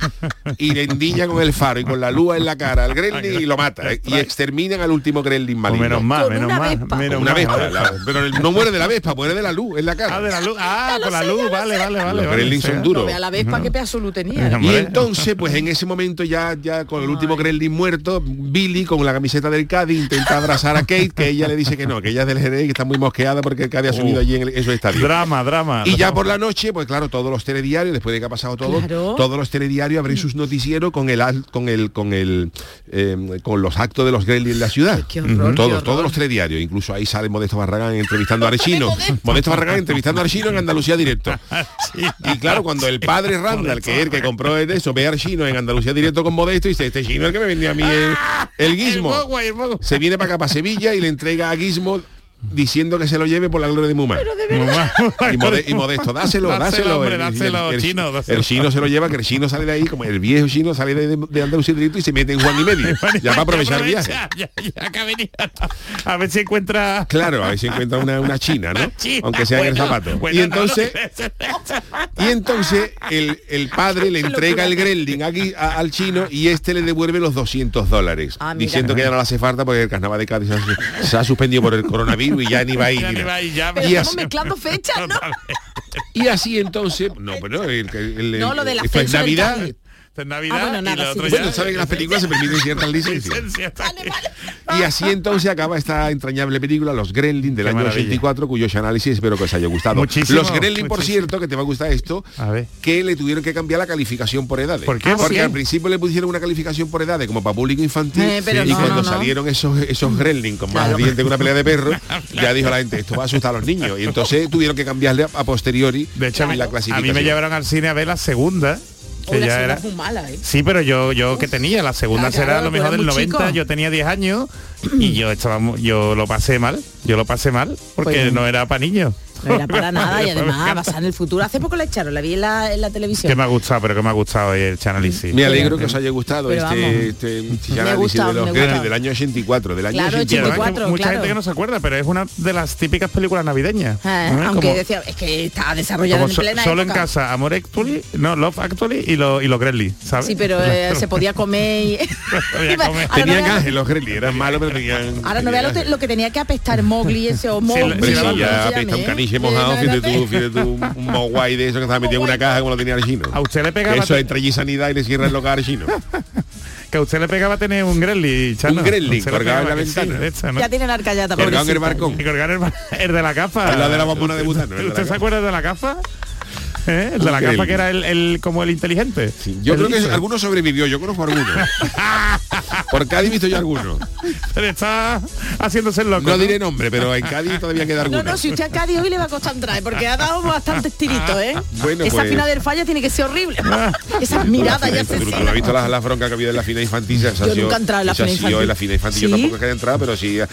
y le endilla con el faro y con la luz en la cara al Gremlin y lo mata. ¿eh? Y exterminan al último Gremlin maligno. menos mal, menos mal, menos una mal. Vespa, la- pero el- no muere de la Vespa, muere de la luz en la cara. Ah, de la luz. Ah, con la luz, vale, vale, vale. Los. Gremlins son duros. A la Vespa qué pedazo luz tenía. Y entonces, pues en ese momento ya, ya con el último Gremlin muerto, Billy con la camiseta del Cádiz intenta abrazar a Kate, que ella le dice que no, que ella es del Jerez y que está muy mosqueada porque el Cádiz ha subido Uh. allí en, el- en su estadio. Drama, drama. Y ya por la noche, pues claro, todos los telediarios, después de que ha pasado todo, Claro. todos los telediarios abren sus noticieros con el al- con el con el eh, con los actos de los Gremlins en la ciudad. qué horror, qué todos, horror. todos los telediarios. Incluso ahí sale Modesto Barragán entrevistando a Archino. Modesto Barragán entrevistando a Archino en Andalucía Directo. Y claro, cuando el padre Randall, que es el que compró el de eso, ve a Archino en Andalucía Directo con Modesto y dice, este chino es el que me vendía a mí el, el guismo. Se viene para acá, para Sevilla, y le entrega a Guismo diciendo que se lo lleve por la gloria de Muma. Y, Mode- y Modesto, dáselo, Dáselo, dáselo. hombre, El- dáselo, el, el- chino, dáselo. el chino se lo lleva, que el chino sale de ahí, como el viejo chino sale de, de Andalucía y se mete en Juan y medio. ya para aprovechar el viaje. Ya, ya, que ha venido. A ver si encuentra. Claro, a ver si encuentra una, una china, ¿no? china, Aunque sea en el zapato. bueno, y no, entonces, y entonces el, el padre le entrega el Gremlin aquí a- al chino y este le devuelve los 200 dólares, Ah, diciendo que ya no le hace falta porque el carnaval de Cádiz se ha, se ha suspendido por el coronavirus y ya ni va a ir. Ya ni ni nada. va a ir, ya Pero Y estamos así, mezclando fechas, ¿no? y así entonces, no, pero el, el- el- No, lo del esto es del Navidad. Es Navidad Ah, bueno, y nada, lo sí, otro sí. ya- Bueno, saben que las películas se permiten ciertas licencias. Licencia. Y así entonces acaba esta entrañable película, Los Gremlin del Qué año maravilla. 84, cuyos análisis espero que os haya gustado. Muchísimo, Los Gremlin, por cierto, que te va a gustar esto, A ver. que le tuvieron que cambiar la calificación por edades. ¿Por qué? ¿Por Porque al principio le pusieron una calificación por edades como para público infantil Eh, pero y no, cuando no, no. salieron esos esos Gremlin con más Claro. dientes que una pelea de perros, ya dijo la gente, esto va a asustar a los niños. Y entonces tuvieron que cambiarle a, a posteriori De hecho, a mí- la a clasificación. mí me llevaron al cine a ver la segunda. Que ya era. muy mala, ¿eh? Sí, pero yo yo que tenía, la segunda Claro, será a lo mejor del muy 90, chico. yo tenía 10 años y yo estaba yo lo pasé mal, yo lo pasé mal porque Pues- no era para niños. No era para nada y además basada en el futuro. Hace poco la echaron, la vi en la, en la televisión. Que me ha gustado, pero que me ha gustado el análisis. Me alegro que os haya gustado Pero este, este, este análisis gustado, de los del año 84, del año Claro, 84. Y además que 84, mucha claro. gente que no se acuerda, pero es una de las típicas películas navideñas. Eh, ¿eh? aunque Como- decía, es que desarrollada so- plena solo en casa, Amor Actually, no, Love Actually y lo y los Gremlins, ¿sabes? Sí, pero eh, se podía comer y... No Tenían gajes los eran malos, pero tenían... Ahora no vea lo, lo que tenía que apestar Mowgli ese o Mowgli. Hombre, Sí, sí, la- ¿cómo ya se apesta llame, un? Caniche mojado, fíjate tú, fíjate tú, un, un mogwai de eso que estaba metido en una caja como lo tenía el chino. A usted le Que pegaba eso entre allí sanidad y le cierra el local al chino. que a usted le pegaba tener un Gremlin, Chano. Un Gremlin colgado en la sí, ventana. Ya tienen arcallata, Colgado en el balcón. Y colgar el, el de la. Al lado de la bombona de butano, la ¿Usted se gafa. acuerda de la gafa? ¿Eh? El de la gafa que era el, el- como el inteligente. Yo El creo que listo. alguno sobrevivió, yo conozco a alguno. Por Cádiz visto yo alguno. Pero está haciéndose el loco. No diré nombre, pero en Cádiz todavía queda No, alguno. no, si usted a Cádiz hoy le va a costar entrar, porque ha dado bastantes tiritos, ¿eh? Bueno, Esa pues- final del falla tiene que ser horrible. Esas miradas ya ¿Tú, tú no has visto la, la bronca que había en la fina infantil? Se Yo nunca he entrado en la se asió infantil. en la fina infantil. Yo ¿Sí? tampoco quería entrar, pero sí ha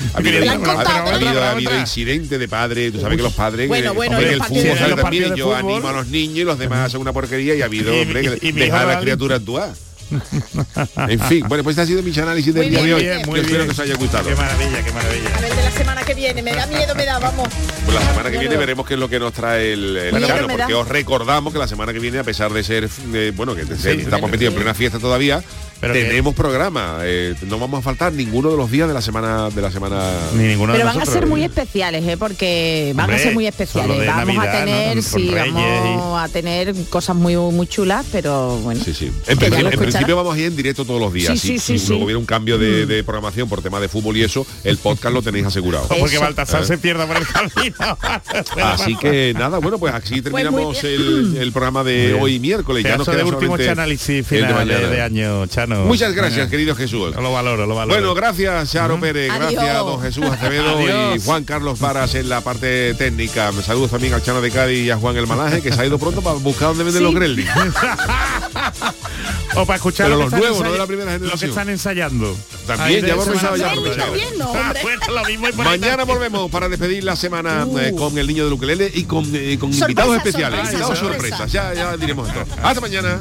habido, incidentes de padres. Tú sabes que los padres Bueno, que- bueno, el fútbol también. Yo animo a los niños y los demás hacen una porquería y ha habido, Y- hombre, y- que y mi dejar a la criatura actuar. En fin, bueno, pues este ha sido mi análisis del Muy día bien, de muy hoy. bien, Yo muy espero bien. que os haya gustado. Qué maravilla, qué maravilla. A ver de la semana que viene, me da miedo, me da, vamos. Pues la semana que viene veremos qué es lo que nos trae el, el Bueno, Chano, porque os recordamos que la semana que viene, a pesar de ser, eh, bueno, que ser- estamos metidos en plena fiesta todavía, Pero que- tenemos programa. eh, no vamos a faltar ninguno de los días de la semana de la semana. Ni ninguno Pero van a ser muy especiales, ¿eh? porque van Hombre, a ser muy especiales. de Vamos Navidad, a tener, sí, Reyes vamos a tener cosas muy muy chulas, pero bueno. Sí, sí. En, principio, en vamos a ir en directo todos los días. Sí, sí, Si sí, luego sí. hubiera un cambio de, de programación por tema de fútbol y eso, el podcast lo tenéis asegurado. Porque. Baltasar ¿Eh? se pierda por el camino. Así que nada, bueno, pues así terminamos bien. el, el programa de hoy miércoles. Ya nos Pedazo de queda último análisis de final de, de año, Chano. Muchas gracias, querido Jesús. Lo valoro, lo valoro. Bueno, gracias Charo Pérez, Adiós. gracias don Jesús Acevedo y. Juan Carlos Varas en la parte técnica. Me saludo también al Chano de Cádiz y a Juan El Malaje, que se ha ido pronto para buscar dónde venden Sí. los Gremlins. O para escuchar Pero lo los que nuevos, no de la primera Lo que generación. están ensayando. También, ya hemos pensado ya ahí Mañana volvemos para despedir la semana Uh. eh, con el niño del ukelele y con, eh, con Sorpresa, invitados especiales. sorpresa, invitados sorpresa. sorpresas. Ya, ya diremos esto. Hasta mañana.